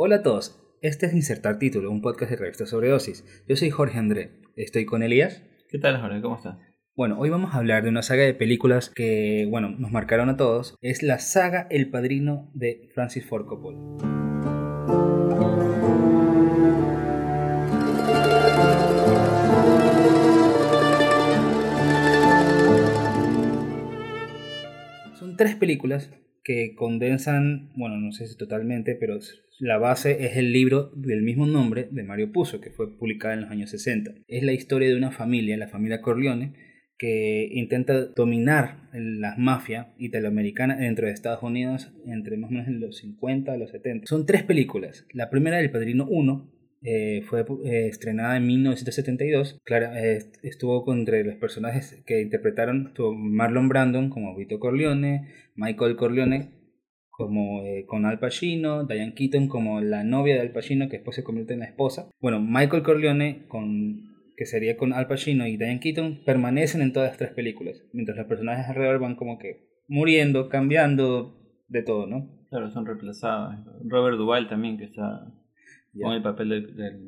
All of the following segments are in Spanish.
Hola a todos, este es Insertar Título, un podcast de revista sobredosis. Yo soy Jorge André, estoy con Elías. ¿Qué tal Jorge? ¿Cómo estás? Bueno, hoy vamos a hablar de una saga de películas que, bueno, nos marcaron a todos. Es la saga El Padrino de Francis Ford Coppola. Son tres películas que condensan, bueno, no sé si totalmente, pero la base es el libro del mismo nombre de Mario Puzo, que fue publicado en los años 60. Es la historia de una familia, la familia Corleone, que intenta dominar las mafias italoamericanas dentro de Estados Unidos entre más o menos en los 50 a los 70. Son tres películas. La primera, El Padrino 1, eh, fue eh, estrenada en 1972. Claro, eh, estuvo entre los personajes que interpretaron Marlon Brandon como Vito Corleone, Michael Corleone como con Al Pacino, Diane Keaton como la novia de Al Pacino que después se convierte en la esposa. Bueno, Michael Corleone con que sería con Al Pacino y Diane Keaton permanecen en todas las tres películas, mientras los personajes alrededor van como que muriendo, cambiando de todo, ¿no? Claro, son reemplazados. Robert Duvall también que está con el papel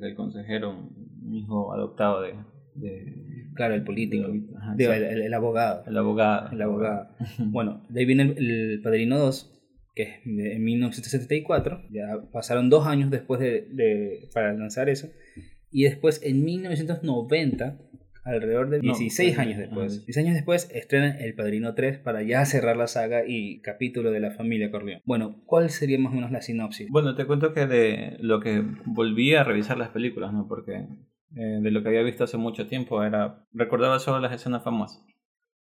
del, consejero, un hijo adoptado de... claro, el político, el, abogado. El abogado. El abogado. bueno, de ahí viene el, Padrino 2, que es en 1974, ya pasaron dos años después de, para lanzar eso, y después en 1990 alrededor de 16 años después. 16 años después estrenan El Padrino 3 para ya cerrar la saga y capítulo de la familia Corleone. Bueno, ¿cuál sería más o menos la sinopsis? Bueno, te cuento que de lo que volví a revisar las películas, ¿no? Porque eh, de lo que había visto hace mucho tiempo era recordaba solo las escenas famosas.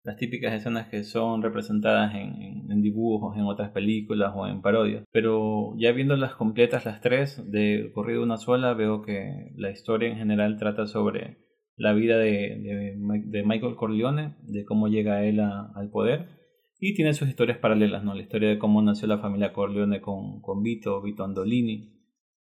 Las típicas escenas que son representadas en, en, dibujos, en otras películas o en parodias. Pero ya viéndolas completas las tres, de corrido una sola, veo que la historia en general trata sobre la vida de, de, Michael Corleone, de cómo llega él al poder. Y tiene sus historias paralelas, ¿no? La historia de cómo nació la familia Corleone con, con Vito, Vito Andolini,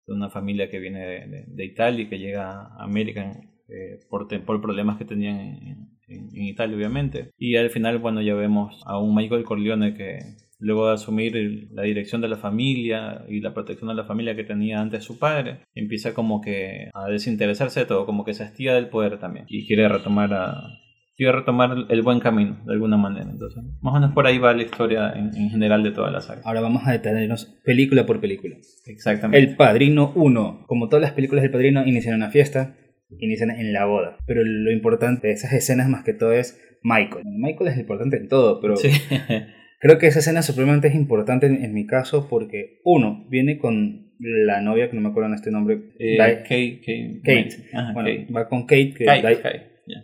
de una familia que viene de, Italia y que llega a América eh, por, por problemas que tenían en, en, Italia, obviamente. Y al final, bueno, ya vemos a un Michael Corleone que luego de asumir la dirección de la familia y la protección de la familia que tenía antes su padre, empieza como que a desinteresarse de todo, como que se hastía del poder también y quiere retomar a, quiere retomar el buen camino de alguna manera. Entonces, más o menos por ahí va la historia en, general de toda la saga. Ahora vamos a detenernos película por película. Exactamente. El Padrino 1. Como todas las películas del Padrino, inician una fiesta, inician en la boda. Pero lo importante de esas escenas más que todo es Michael. Michael es importante en todo, pero sí. creo que esa escena supremamente es importante en, mi caso porque, uno, viene con la novia, que no me acuerdo en este nombre. Eh, Kate. Kate. bueno, va con Kate, que,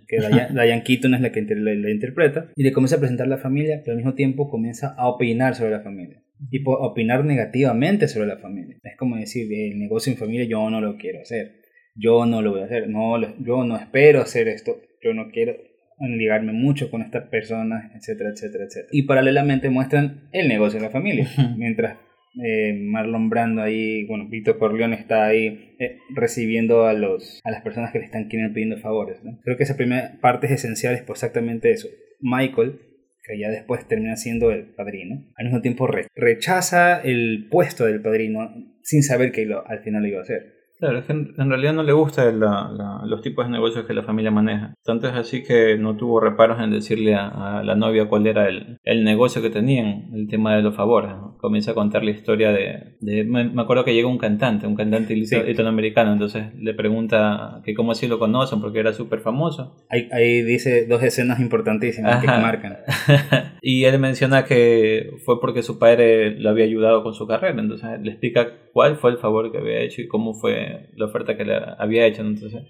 que Diane, Keaton es la que la, interpreta, y le comienza a presentar la familia, pero al mismo tiempo comienza a opinar sobre la familia. Y opinar negativamente sobre la familia. Es como decir, el negocio en familia yo no lo quiero hacer yo no lo voy a hacer, no, yo no espero hacer esto, yo no quiero ligarme mucho con estas personas, etcétera, etcétera, etcétera. Y paralelamente muestran el negocio de la familia, mientras eh, Marlon Brando ahí, bueno, Vito Corleone está ahí eh, recibiendo a, los, a las personas que le están pidiendo favores. Creo que esa primera parte es esencial, es por exactamente eso. Michael, que ya después termina siendo el padrino, al mismo tiempo rechaza el puesto del padrino sin saber que lo, al final lo iba a hacer. Claro, es que en, realidad no le gustan los tipos de negocios que la familia maneja. Tanto es así que no tuvo reparos en decirle a, la novia cuál era el, el, negocio que tenían, el tema de los favores. Comienza a contar la historia de... me, acuerdo que llega un cantante, un cantante italoamericano, entonces le pregunta que cómo así lo conocen, porque era súper famoso. Ahí, ahí, dice dos escenas importantísimas que marcan. y él menciona que fue porque su padre lo había ayudado con su carrera, entonces le explica cuál fue el favor que había hecho y cómo fue la oferta que le había hecho. Entonces,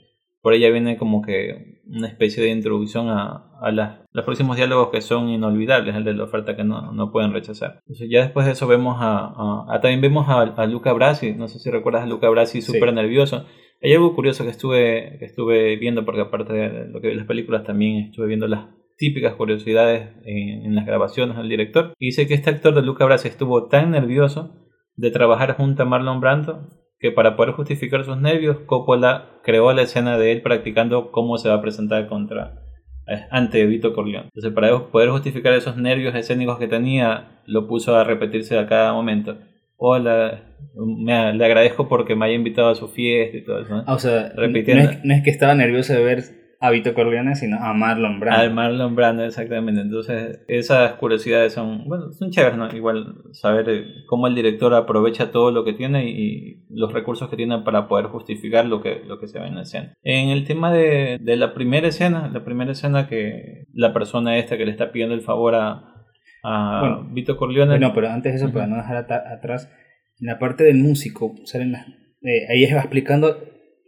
por ella viene como que una especie de introducción a, a los próximos diálogos que son inolvidables, el de la oferta que no, no pueden rechazar. Entonces, ya después de eso vemos a, a, también vemos a, Luca Brasi, no sé si recuerdas a Luca Brasi súper nervioso. Hay algo curioso que estuve, que estuve viendo, porque aparte de lo que vi las películas, también estuve viendo las típicas curiosidades en, en las grabaciones del director. Y dice que este actor de Luca Brasi estuvo tan nervioso de trabajar junto a Marlon Brando que para poder justificar sus nervios, Coppola creó la escena de él practicando cómo se va a presentar contra eh, ante Vito Corleone. Entonces, para poder justificar esos nervios escénicos que tenía, lo puso a repetirse a cada momento. hola, me, le agradezco porque me haya invitado a su fiesta y todo eso. Ah, o sea, Repitiendo. No, es, no es que estaba nervioso de ver a Vito Corleone, sino a Marlon Brando. Al Marlon Brando, exactamente. Entonces, esas curiosidades son, bueno, son chéveres, ¿no? Igual saber eh, cómo el director aprovecha todo lo que tiene y, los recursos que tiene para poder justificar lo que, lo que se ve en la escena. En el tema de, de la primera escena, la primera escena que la persona esta que le está pidiendo el favor a, a Bueno, Vito Corleone. No, pero antes de eso, para no dejar atrás, en la parte del músico, salen las, eh, ahí va explicando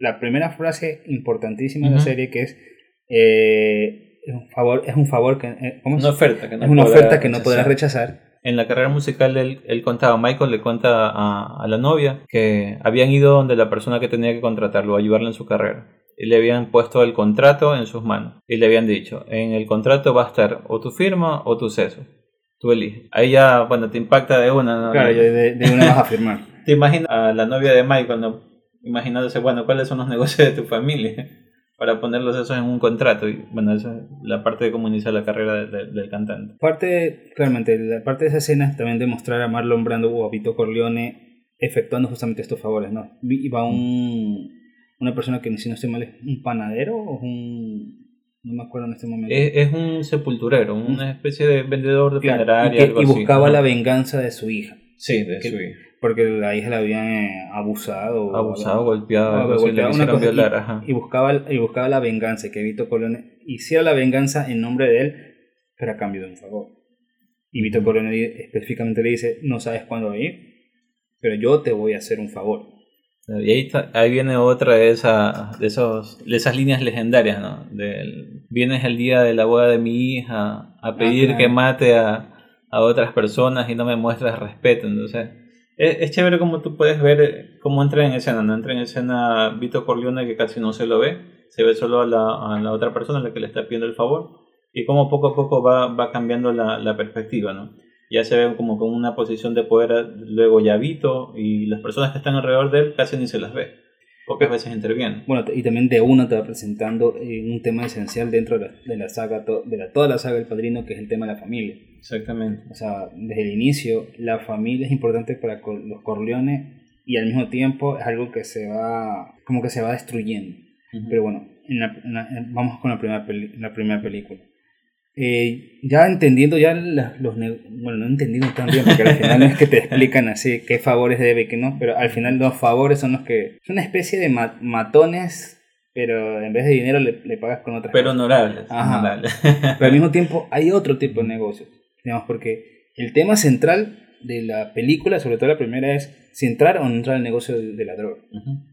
la primera frase importantísima de la serie que es eh, es un favor, es un favor que eh, ¿cómo es? una oferta que no es una oferta que no podrás rechazar. En la carrera musical él, él contaba, Michael le cuenta a, a la novia que habían ido donde la persona que tenía que contratarlo, ayudarle en su carrera. Y le habían puesto el contrato en sus manos. Y le habían dicho, en el contrato va a estar o tu firma o tu ceso. Tú eliges. Ahí ya, bueno, te impacta de una. ¿no? Claro, de, de una vas a firmar. Te imaginas a la novia de Michael, ¿no? Imaginándose, bueno, ¿cuáles son los negocios de tu familia? Para ponerlos esos en un contrato. Y bueno, esa es la parte de cómo inicia la carrera de- de- del cantante. Parte, claramente, la parte de esa escena también de mostrar a Marlon Brando o a Vito Corleone efectuando justamente estos favores, ¿no? Va un, una persona que, si no estoy mal, es un panadero o un... No me acuerdo en este momento. Es, es un sepulturero, una especie de vendedor de Claro, funeraria. y, que- algo y así. buscaba Ajá. la venganza de su hija, Sí, de que- su hija. Porque la hija la habían eh, abusado. Abusado, golpeado, golpeado, una cosa, y- y, buscaba, y buscaba la venganza, que Vito Corleone hiciera la venganza en nombre de él, pero a cambio de un favor. Y Vito di- específicamente le dice, no sabes cuándo va a ir, pero yo te voy a hacer un favor. Y ahí, está- ahí viene otra de, esa, de, esos, de esas líneas legendarias, ¿no? Del, vienes el día de la boda de mi hija a pedir claro. que mate a, a otras personas y no me muestras respeto. Entonces, es, es chévere como tú puedes ver eh, cómo entra en escena, ¿no? Entra en escena Vito Corleone que casi no se lo ve, se ve solo a la, a la otra persona la que le está pidiendo el favor y cómo poco a poco va, va cambiando la, la perspectiva, ¿no? ya se ve como con una posición de poder luego ya Vito y las personas que están alrededor de él casi ni se las ve. Pocas veces intervienen. Bueno, y también de una te va presentando eh, un tema esencial dentro de la, de la saga, to- de la, toda la saga del Padrino, que es el tema de la familia. Exactamente. O sea, desde el inicio, la familia es importante para los Corleones y al mismo tiempo es algo que se va, como que se va destruyendo. Pero bueno, en la- en la- en- vamos con la primera, peli- la primera película. Eh, ya entendiendo ya la- los... Bueno, no entendiendo tan bien, porque al final no es que te explican así qué favores debe y qué no, pero al final los favores son los que... Es una especie de ma- matones, pero en vez de dinero le, le pagas con otras Pero honorables. Honorables. Pero al mismo tiempo hay otro tipo de negocios. Digamos, porque el tema central de la película, sobre todo la primera, es si entrar o no entrar al negocio de, de la droga. Ujú.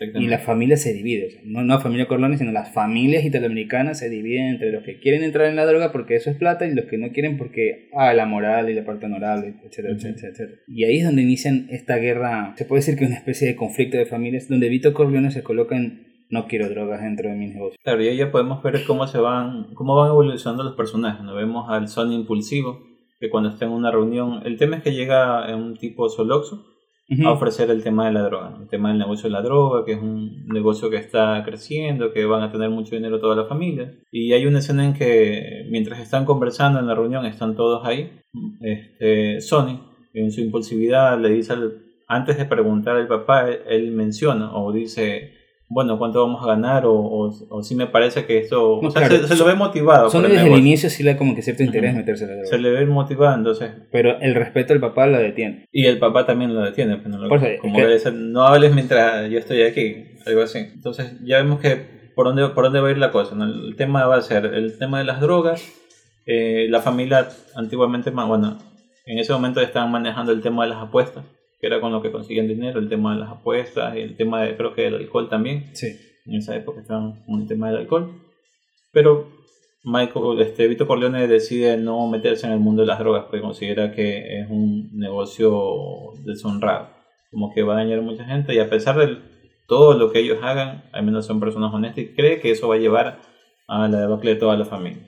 Y la familia se divide, o sea, no, no la familia Corleone, sino las familias italoamericanas se dividen entre los que quieren entrar en la droga porque eso es plata y los que no quieren porque, ah, la moral y la parte honorable, etcétera, Ujú. etcétera, etcétera. Y ahí es donde inician esta guerra, se puede decir que es una especie de conflicto de familias, donde Vito Corleone se coloca en, no quiero drogas dentro de mi negocio. Claro, y ahí ya podemos ver cómo se van, cómo van evolucionando los personajes. ¿no? Vemos al Sony impulsivo, que cuando está en una reunión, el tema es que llega en un tipo soloxo A ofrecer el tema de la droga, el tema del negocio de la droga, que es un negocio que está creciendo, que van a tener mucho dinero toda la familia. Y hay una escena en que mientras están conversando en la reunión, están todos ahí, este, Sony, en su impulsividad, le dice, al- antes de preguntar al papá, él, él menciona o dice, bueno, ¿cuánto vamos a ganar? O, o, o si me parece que esto... No, o sea, claro, se, se lo ve motivado. Solo por el desde el inicio sí le da como que cierto interés Ujú. meterse en la droga. Se le ve motivado, entonces Pero el respeto del papá lo detiene. y el papá también lo detiene, pues, no, lo- Por como que- dice, no hables mientras yo estoy aquí, algo así. Entonces ya vemos que por dónde, por dónde va a ir la cosa. ¿no? El tema va a ser el tema de las drogas. eh, la familia antiguamente, bueno, en ese momento estaban manejando el tema de las apuestas, que era con lo que conseguían dinero, el tema de las apuestas el tema de, creo que del alcohol también. Sí. En esa época estaban con el tema del alcohol. Pero Michael, este, Vito Corleone decide no meterse en el mundo de las drogas porque considera que es un negocio deshonrado. Como que va a dañar a mucha gente y a pesar de todo lo que ellos hagan, al menos son personas honestas y cree que eso va a llevar a la debacle de toda la familia.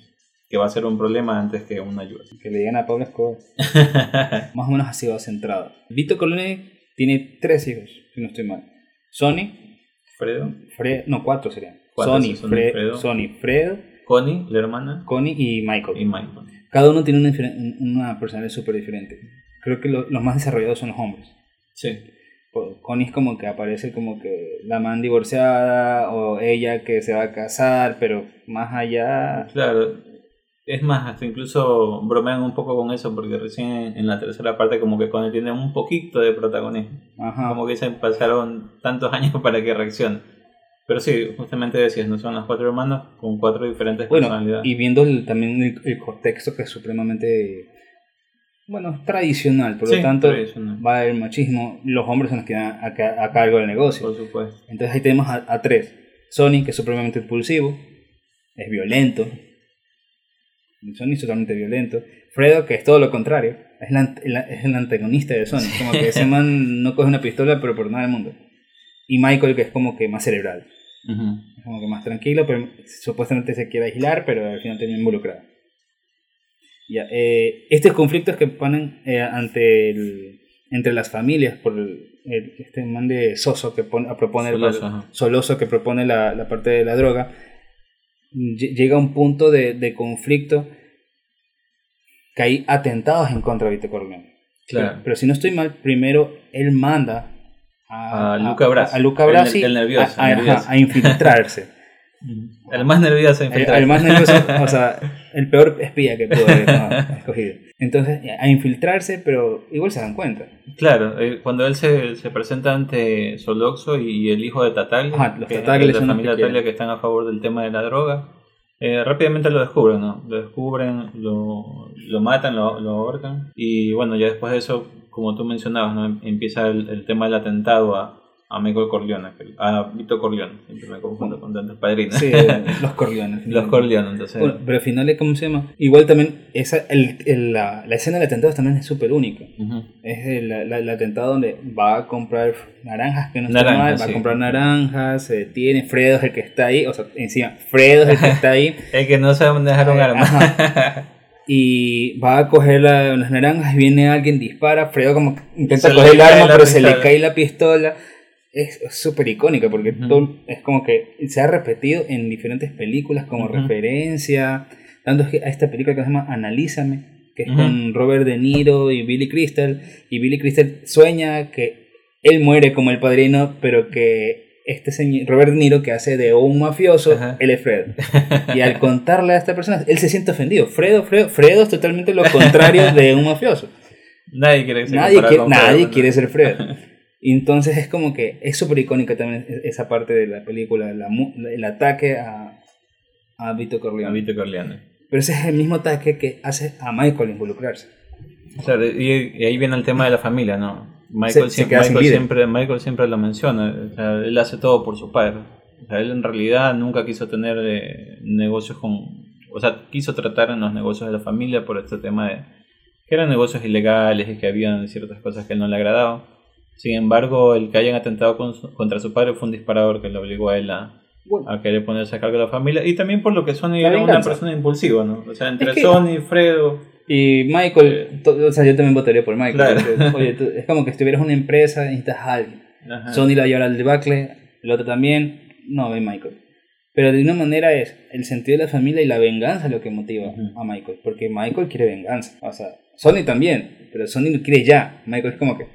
Que va a ser un problema antes que una ayuda. Que le digan a Pablo Escobar. Más o menos así va centrado. Vito Corleone tiene tres hijos, si no estoy mal. Sony, Fredo, Fred, no, cuatro serían. Cuatro, Sony, Fred, Fredo. Sony, Fred, Connie, la hermana, Connie y Michael. y Michael. Cada uno tiene una, una personalidad súper diferente. Creo que lo- los más desarrollados son los hombres. Sí. Connie es como que aparece como que la man divorciada o ella que se va a casar, pero más allá... Claro, es más, hasta incluso bromean un poco con eso porque recién en la tercera parte como que Connie tiene un poquito de protagonismo. Ajá. Como que se pasaron tantos años para que reaccione. Pero sí, justamente decías, no son las cuatro hermanos con cuatro diferentes Bueno, personalidades. y viendo el- también el, el contexto que es supremamente, bueno, tradicional, por Sí, lo tanto tradicional. va el machismo, los hombres son los que dan a, a cargo del negocio. Por supuesto. Entonces ahí tenemos a, a tres. Sony, que es supremamente impulsivo, es violento. Sony es totalmente violento. Fredo, que es todo lo contrario, es, la la- es el antagonista de Sony. Como que ese man no coge una pistola, pero por nada del mundo. Y Michael, que es como que más cerebral. Es como que más tranquilo, pero supuestamente se quiere aislar, pero al final termina involucrado. Ya, eh, estos conflictos que ponen eh, ante el- entre las familias por el, el- este man de Soso que pone, a proponer Soloso, que propone la, la parte de la droga llega a un punto de, de conflicto que hay atentados en contra de Vito Corleone Claro. pero, pero si no estoy mal primero él manda a, A Luca Brasi. a, Luca El- Brasi el el nervioso. infiltrarse El más nervioso el, infiltrado. el más nervioso, o sea, el peor espía que pudo haber no, escogido. Entonces, a infiltrarse, pero igual se dan cuenta. Claro, eh, cuando él se, se presenta ante Soloxo y el hijo de Tataglia, Ajá, los que es Tataglia de son la familia que Tataglia quieren. que están a favor del tema de la droga, eh, rápidamente lo descubren, ¿no? Lo descubren, lo, lo matan, lo, lo ahorcan y bueno, ya después de eso, como tú mencionabas, ¿no? empieza el, el tema del atentado a, a Michael Corleone, a Vito Corleone, siempre me confundo con tantos padrinos. Sí, los Corleones. Los Corleone, entonces... Bueno, pero al final, ¿cómo se llama? Igual también, esa, el, el- la, la escena del atentado también es súper única. ujú. Es el, la- el atentado donde va a comprar naranjas, que no está Naranjas, mal, va sí. a comprar naranjas, se detiene, Fredo es el que está ahí, o sea, encima, Fredo es el que está ahí. Es que no saben dejar un Eh, arma. y va a coger la- las naranjas, viene alguien, dispara, Fredo como intenta Se coger el arma, pero se le pistola. cae la pistola. Es súper icónica porque todo- es como que se ha repetido en diferentes películas como referencia. Tanto que a esta película que se llama Analízame, que es con Robert De Niro y Billy Crystal. Y Billy Crystal sueña que él muere como el padrino, pero que este señor, Robert De Niro, que hace de un mafioso, él es Fredo. Y al contarle a esta persona, él se siente ofendido. Fredo, Fredo, Fredo es totalmente lo contrario de un mafioso. Nadie quiere ser Nadie, quiere, nadie quiere ser Fredo. Y entonces es como que es súper icónica también e- esa parte de la película, la el ataque a, a Vito A Corleone. Vito Corleone. Pero ese es el mismo ataque que hace a Michael involucrarse. Claro, y, y ahí viene el tema de la familia, ¿no? Michael, Se- siempre, Michael, siempre, Michael siempre lo menciona, o sea, él hace todo por su padre. O sea, él en realidad nunca quiso tener eh, negocios con... O sea, quiso tratar en los negocios de la familia por este tema de que eran negocios ilegales y que habían ciertas cosas que él no le agradaban. Sin embargo, el que hayan atentado con su- contra su padre fue un disparador que lo obligó a él a, Bueno, a querer ponerse a cargo de la familia. Y también por lo que Sony era una persona impulsiva, ¿no? O sea, entre Es que- Sony, Fredo... y Michael, o sea, yo también votaría por Michael. Claro. porque, oye, tú- es como que estuvieras una empresa, necesitas a alguien. Ajá. Sony la lleva al debacle, el otro también, no, ve Michael. Pero de una manera es el sentido de la familia y la venganza lo que motiva a Michael, porque Michael quiere venganza. O sea, Sony también, pero Sony lo quiere ya. Michael es como que,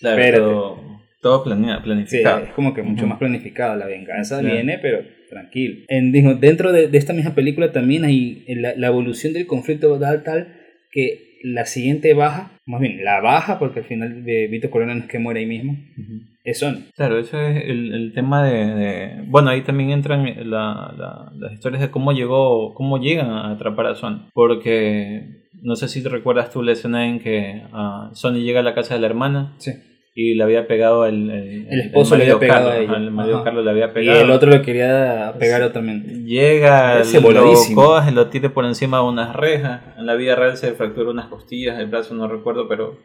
Claro, Espérate. todo, todo planea- sí, planificado. es como que mucho Ujú. más planificado. La venganza Claro. viene, pero tranquilo. En, digo, dentro de, de esta misma película también hay la, la evolución del conflicto da tal que la siguiente baja, más bien la baja, porque al final de Vito Corleone no es que muere ahí mismo, Ujú. es Sony. Claro, eso es el, el tema de, de- Bueno, ahí también entran la- la- las historias de cómo llegó, cómo llegan a atrapar a Son. Porque no sé si te recuerdas tú la escena en que ah, Sony llega a la casa de la hermana Sí. y le había pegado el... El, El esposo le había pegado Carlos, a ella. El marido Ajá. Carlos le había Y pegado. el otro lo quería pegar también. Llega, Ese lo coge, lo tira por encima de unas rejas. En la vida real se fractura unas costillas, el brazo no recuerdo, pero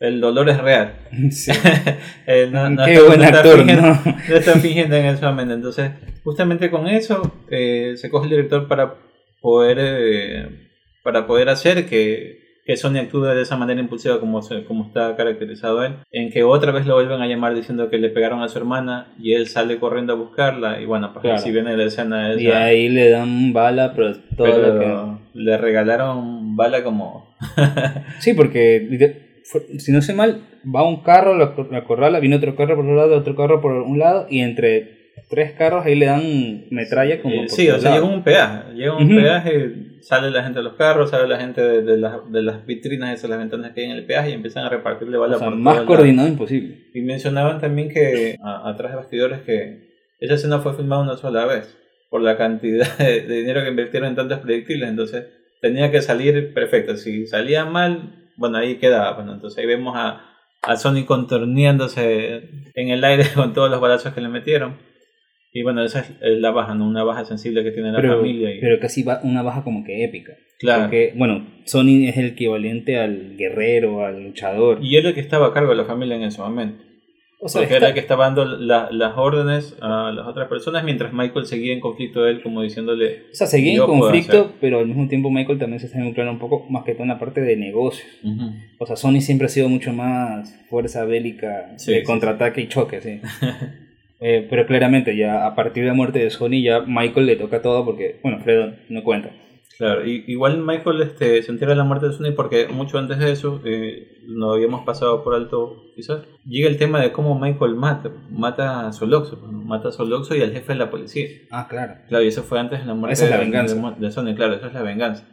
el dolor es real. Sí. Eh, no- no Qué está- buen no actor, fingiendo- ¿no? no está fingiendo en momento. Entonces, justamente con eso eh, se coge el director para poder eh, para poder hacer que, que Sony actúe de esa manera impulsiva como, como está caracterizado él, en que otra vez lo vuelven a llamar diciendo que le pegaron a su hermana y él sale corriendo a buscarla y bueno, pues Claro. si viene la escena esa, Y ahí le dan bala, pero todo pero lo que... le regalaron bala como... Sí, porque si no sé mal, va un carro, lo acorrala, viene otro carro por otro lado, otro carro por un lado, y entre tres carros ahí le dan metralla como Eh, sí, o sea, llega un peaje. Llega un Ujú. peaje, sale la gente de los carros, sale la gente de, de las, de las vitrinas, esas las ventanas que hay en el peaje y empiezan a repartirle O balas sea, por más coordinado imposible. Y mencionaban también que, a- atrás de bastidores, que esa escena fue filmada una sola vez, por la cantidad de, de dinero que invirtieron en tantos proyectiles, entonces tenía que salir perfecto. Si salía mal, bueno, ahí quedaba. Bueno, entonces ahí vemos a, a Sony contorneándose en el aire con todos los balazos que le metieron. Y bueno, esa es la baja, ¿no? Una baja sensible que tiene la Pero, familia. Y, pero casi va una baja como que épica. claro. Porque, bueno, Sony es el equivalente al guerrero, al luchador. Y él el que estaba a cargo de la familia en ese momento. o sea, Porque está- era el que estaba dando la- las órdenes a las otras personas mientras Michael seguía en conflicto de él, como diciéndole. o sea, seguía en conflicto, pero al mismo tiempo Michael también se está involucrando un poco más que todo en la parte de negocios. Ujú. O sea, Sony siempre ha sido mucho más fuerza bélica Sí, de sí, contraataque y choque, sí. Eh, pero claramente, ya a partir de la muerte de Sony, ya Michael le toca todo porque, bueno, Fredo no cuenta. Claro, y, igual Michael este, se entera de la muerte de Sony porque mucho antes de eso, eh, no habíamos pasado por alto quizás, llega el tema de cómo Michael mata, mata a Soloxo, pues, mata a Soloxo y al jefe de la policía. Ah, claro. Claro, y eso fue antes de la muerte Esa es la de- venganza. de, de Sony, claro, esa es la venganza.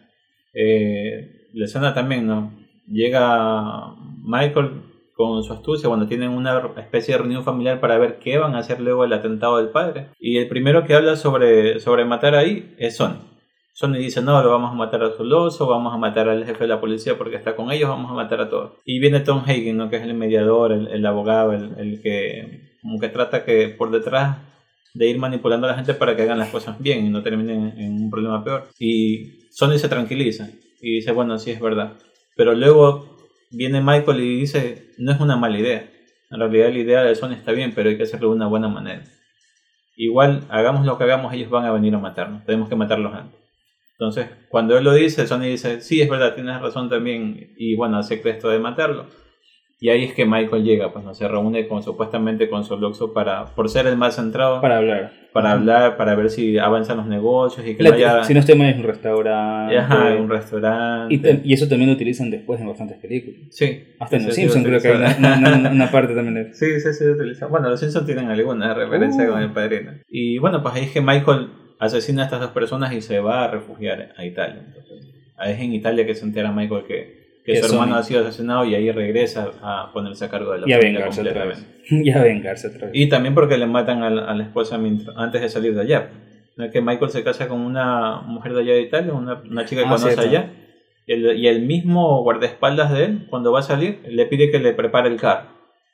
Eh, la escena también, ¿no? Llega Michael con su astucia cuando tienen una especie de reunión familiar para ver qué van a hacer luego del atentado del padre. Y el primero que habla sobre, sobre matar ahí es Sony. Sony dice, no, lo vamos a matar a Soloso, vamos a matar al jefe de la policía porque está con ellos, vamos a matar a todos. Y viene Tom Hagen, ¿no? que es el mediador, el, el abogado, el, el que como que trata que por detrás de ir manipulando a la gente para que hagan las cosas bien y no terminen en un problema peor. Y Sony se tranquiliza y dice, bueno, sí es verdad. Pero luego viene Michael y dice, no es una mala idea. En realidad la idea de Sony está bien, pero hay que hacerlo de una buena manera. Igual, hagamos lo que hagamos, ellos van a venir a matarnos. Tenemos que matarlos antes. Entonces, cuando él lo dice, Sony dice, sí, es verdad, tienes razón también. Y bueno, acepta esto de matarlo. Y ahí es que Michael llega, pues no se reúne con supuestamente con Soloxo para, por ser el más centrado, para, Para hablar. hablar, para ver si avanzan los negocios y que La- no haya Si no estoy mal, es un restaurante. ajá, un restaurante. y, y eso también lo utilizan después en bastantes películas. sí, Hasta en Los Simpsons creo que hay una, una- una- una parte también de Sí, sí, sí, utiliza. Bueno, los Simpsons tienen alguna referencia Uh. con el padrino. Y bueno, pues ahí es que Michael asesina a estas dos personas y se va a refugiar a Italia. Entonces, ahí es en Italia que se entera Michael que, que Que su hermano ha sido asesinado y ahí regresa a ponerse a cargo de la Y a vengarse otra vez. y a vengarse otra vez. Y también porque le matan a la, a la esposa mientras- antes de salir de allá. No es que Michael se casa con una mujer de allá de Italia, una, una chica que Ah, conoce cierto. allá. Y el, y el mismo guardaespaldas de él, cuando va a salir, le pide que le prepare el carro.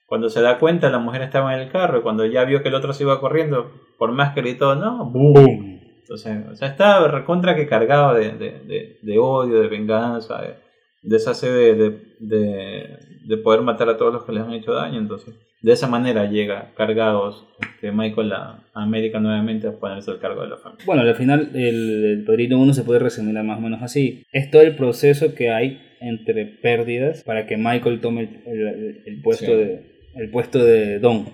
Cuando se da cuenta, la mujer estaba en el carro y cuando ya vio que el otro se iba corriendo, por más que gritó, no, ¡boom! ¡Bum! Entonces, o sea, está recontra que cargado de, de, de, de odio, de venganza, de, de esa sed de, de, de, de poder matar a todos los que les han hecho daño. Entonces, de esa manera llega cargados este, Michael a, América nuevamente a ponerse al cargo de la familia. Bueno, al final el, el Padrino 1 se puede resumir más o menos así. Es todo el proceso que hay entre pérdidas para que Michael tome el, el- el puesto, Sí. de, el puesto de Don,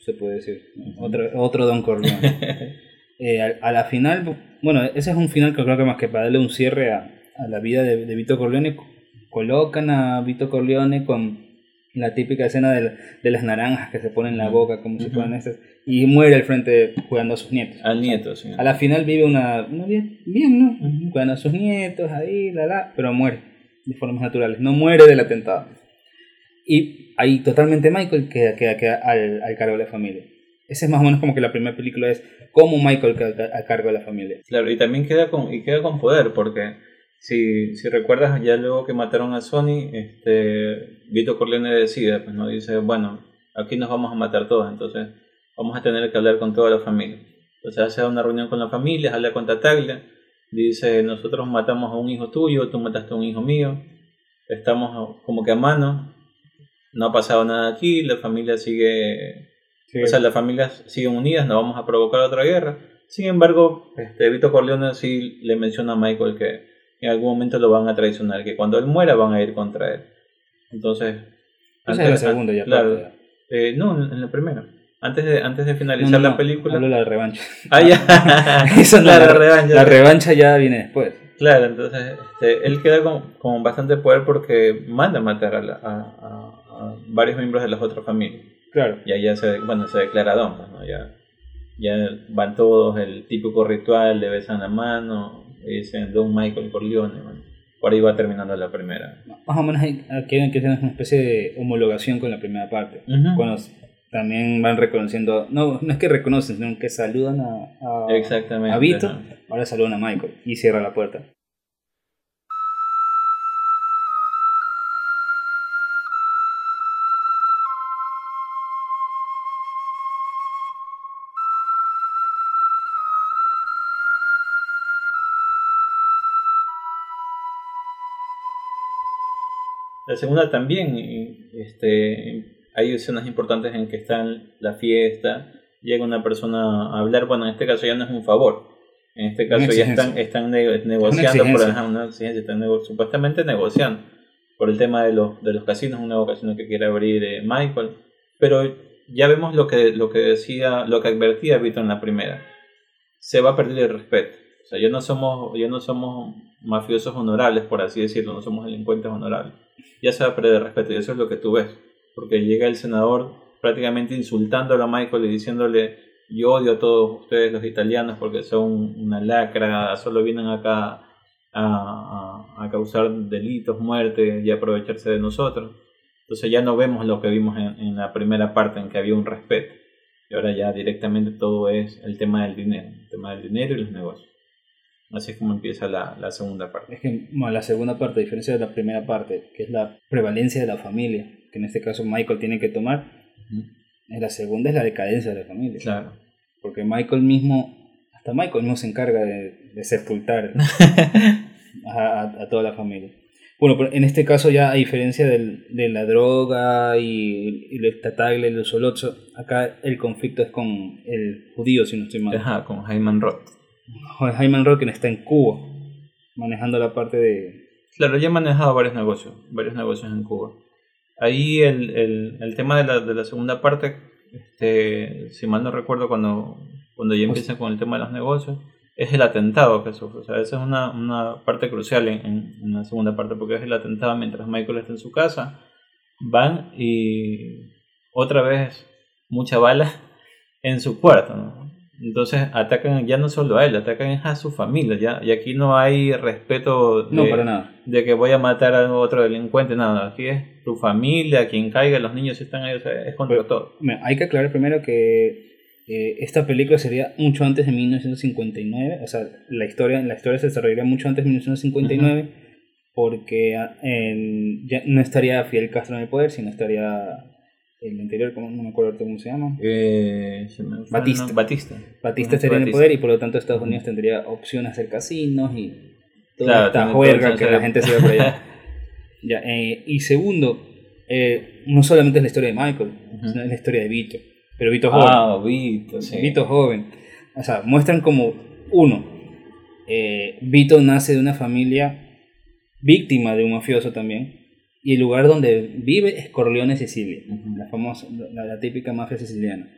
se puede decir. otro, otro Don Corleone. Eh, a, a la final, bueno, ese es un final que creo que más que para darle un cierre a, a la vida de, de Vito Corleone, co- colocan a Vito Corleone con la típica escena de, de las naranjas que se ponen en la boca, como si Ujú. fueran estas, y muere al frente jugando a sus nietos. Al nieto, sí. A la final vive una, una vida bien, ¿no? Ujú. Cuidando a sus nietos, ahí, la, la, pero muere de formas naturales, no muere del atentado. Y ahí totalmente Michael queda, queda, queda al, al cargo de la familia. Ese es más o menos como que la primera película es cómo Michael queda a cargo de la familia. Claro, y también queda con, y queda con poder, porque si, si recuerdas, ya luego que mataron a Sony, este, Vito Corleone decide, pues no dice, bueno, aquí nos vamos a matar todos, entonces vamos a tener que hablar con toda la familia. Entonces hace una reunión con la familia, habla con Tataglia, dice, nosotros matamos a un hijo tuyo, tú mataste a un hijo mío, estamos como que a mano, no ha pasado nada aquí, la familia sigue o sea, las familias siguen unidas, no vamos a provocar otra guerra. Sin embargo, este, Vito Corleone sí le menciona a Michael que en algún momento lo van a traicionar, que cuando él muera van a ir contra él. Entonces, Esa es la segunda ya. claro, parte. eh, no, en la primera. Antes de, antes de No, finalizar no, la no, película. hablo de la revancha. Ah, ya. Esa no, la, la, revancha. la revancha ya viene después. Claro, entonces este, él queda con, con, bastante poder porque manda a matar a, a, a, varios miembros de las otras familias. Claro. Y ya se, bueno, se declara don, pues, ¿no? Ya, ya van todos, el típico ritual de besan la mano, y dicen Don Michael Corleone, por ahí va terminando la primera. Más o menos hay, que hacer una especie de homologación con la primera parte. Cuando también van reconociendo, no, no es que reconocen, sino que saludan a, a, Exactamente, a Vito, ahora saludan a Michael y cierra la puerta. La segunda también, este, hay escenas importantes en que están la fiesta, llega una persona a hablar, bueno, en este caso ya no es un favor, en este caso ya están, están negociando por una están supuestamente negociando por el tema de los, de los casinos, un nuevo casino que quiere abrir eh, Michael, pero ya vemos lo que, lo que decía, lo que advertía Vito en la primera, se va a perder el respeto, o sea, ya no somos, ya no somos mafiosos honorables, por así decirlo, no somos delincuentes honorables, ya se va a perder respeto y eso es lo que tú ves porque llega el senador prácticamente insultándolo a Michael y diciéndole yo odio a todos ustedes los italianos porque son una lacra, solo vienen acá a, a, causar delitos, muertes y aprovecharse de nosotros. Entonces ya no vemos lo que vimos en, en, la primera parte en que había un respeto. Y ahora ya directamente todo es el tema del dinero, el tema del dinero y los negocios. Así es como empieza la, la segunda parte. Es que la segunda parte, a diferencia de la primera parte, que es la prevalencia de la familia, que en este caso Michael tiene que tomar, en la segunda es la decadencia de la familia. Claro. Porque Michael mismo, hasta Michael mismo se encarga de, de sepultar a, a, toda la familia. Bueno, pero en este caso ya a diferencia del, de la droga y, y el tatagle, el solocho, acá el conflicto es con el judío, si no estoy mal. Ajá, con Hyman Roth. Roth, quien está en Cuba, manejando la parte de... Claro, ya ha manejado varios negocios, varios negocios en Cuba. Ahí el, el, el tema de la, de la segunda parte, este, si mal no recuerdo, cuando, cuando ya empiezan con el tema de los negocios, es el atentado que sufre. O sea, esa es una, una parte crucial en, en, la segunda parte, porque es el atentado mientras Michael está en su casa. Van y otra vez mucha bala en su cuarto. ¿no? Entonces atacan ya no solo a él, atacan a su familia. Ya, y aquí no hay respeto de, no, para nada. de que voy a matar a otro delincuente, nada. Aquí es tu familia, quien caiga, los niños están ahí, o sea, es contra todo. Hay que aclarar primero que eh, esta película sería mucho antes de 1959, o sea, la historia, la historia se desarrollaría mucho antes de 1959, porque ah, ya no estaría Fidel Castro en el poder, sino estaría el anterior, no me acuerdo cómo se llama. Eh, Batista. Batista. Batista estaría en el poder y por lo tanto Estados Unidos tendría opción a hacer casinos y toda esta juerga que la gente se ve por allá. ya, eh, y segundo, eh, no solamente es la historia de Michael, sino es la historia de Vito. Pero Vito joven. Ah, Vito, sí. Vito joven. O sea, muestran como, uno, eh, Vito nace de una familia víctima de un mafioso también y el lugar donde vive es Corleone, Sicilia, la famosa, la, típica mafia siciliana.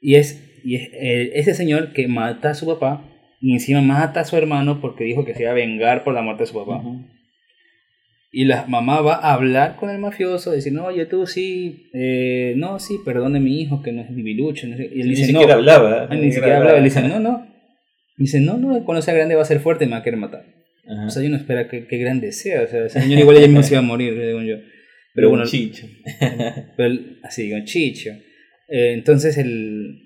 Y es, y es ese señor que mata a su papá y encima mata a su hermano porque dijo que se iba a vengar por la muerte de su papá. Y la mamá va a hablar con el mafioso, decir, no, oye, tú sí, eh, no, sí, perdone mi hijo, que no es bilucho. No sé. Y él ni dice, siquiera hablaba. ¿eh? Ni, siquiera hablaba. Él dice, no, no. dice, no, no, cuando sea grande va a ser fuerte y me va a querer matar. O sea, yo no espera que, que, grande sea. O sea, ese señor igual ya mismo se iba a morir, digo yo. Pero bueno. Chicho. Pero, así digo, Chicho. Eh, entonces, el,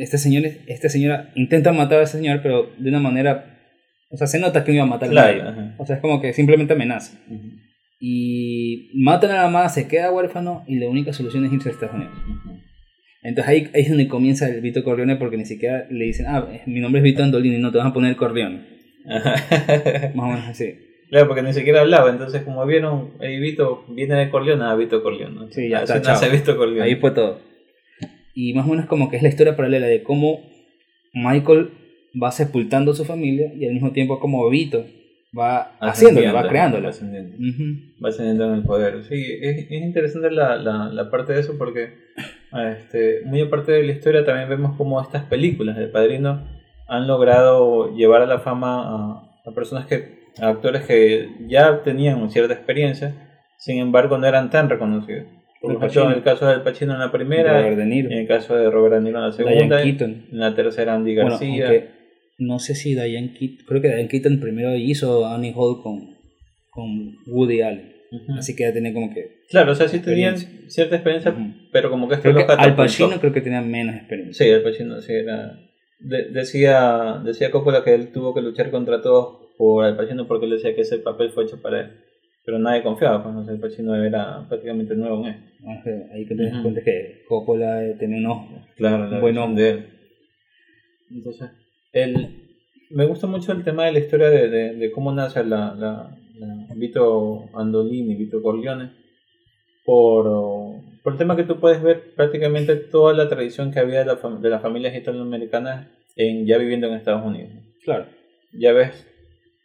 este, señor, esta señora intenta matar a ese señor, pero de una manera. O sea, se nota que no iba a matar claro, a nadie. O sea, es como que simplemente amenaza. Y mata nada más, se queda huérfano y la única solución es irse a Estados Unidos. Entonces ahí, ahí, es donde comienza el Vito Corleone porque ni siquiera le dicen, ah, mi nombre es Vito Andolini, no te vas a poner Corleone. Más o menos así. Claro, porque ni siquiera hablaba, entonces como vieron, ahí Vito viene de Corleone, a Vito Corleone. Sí, ya está, Vito Corleone. Ahí fue todo. Y más o menos como que es la historia paralela de cómo Michael va sepultando a su familia y al mismo tiempo como Vito va haciéndolo, va creándolo. Va ascendiendo, va ascendiendo en el poder. Sí, es, es interesante la, la, la, parte de eso porque este, muy aparte de la historia también vemos como estas películas de Padrino han logrado llevar a la fama a personas que, a actores que ya tenían cierta experiencia, sin embargo no eran tan reconocidos. Por ejemplo, en el caso del Pacino en la primera, en el caso de Robert De Niro en la segunda, en la tercera Andy García. no sé si Diane Keaton, creo que Diane Keaton primero hizo Annie Hall con, con Woody Allen. Así que ya tenía como que. Claro, o sea, sí tenían cierta experiencia, pero como que esto creo que Al Pacino creo que tenía menos experiencia. Sí, Al Pacino sí era. Decía, decía Coppola que él tuvo que luchar contra todos por Al Pacino porque él decía que ese papel fue hecho para él. Pero nadie confiaba, pues no sé, Al Pacino era prácticamente nuevo en él. Ah, ahí que te das cuenta que Coppola eh, tenía un ojo. Claro, la bueno de él. Entonces, el, me gusta mucho el tema de la historia de, de, de cómo nace la, la Vito Andolini, Vito Corleone, por, por el tema que tú puedes ver prácticamente toda la tradición que había de, la, de las familias italoamericanas en, ya viviendo en Estados Unidos. Claro. Ya ves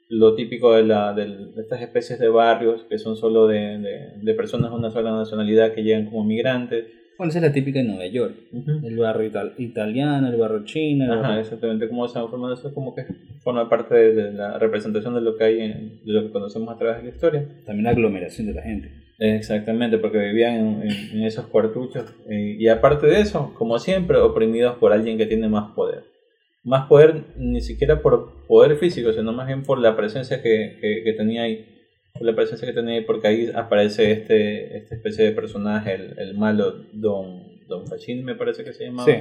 lo típico de, la, de, estas especies de barrios que son solo de, de, de personas de una sola nacionalidad que llegan como migrantes bueno, esa es la típica de Nueva York. El barrio italiano, el barrio chino. Ajá, exactamente. Como se formado eso, como que forma parte de, la representación de lo que hay, en, de lo que conocemos a través de la historia. También la aglomeración de la gente. Exactamente, porque vivían en, esos cuartuchos. Eh, y aparte de eso, como siempre, oprimidos por alguien que tiene más poder. Más poder ni siquiera por poder físico, sino más bien por la presencia que, que, que tenía ahí la presencia que tenía porque ahí aparece este esta especie de personaje, el, el malo Don, Don Fachin, me parece que se llama. Sí.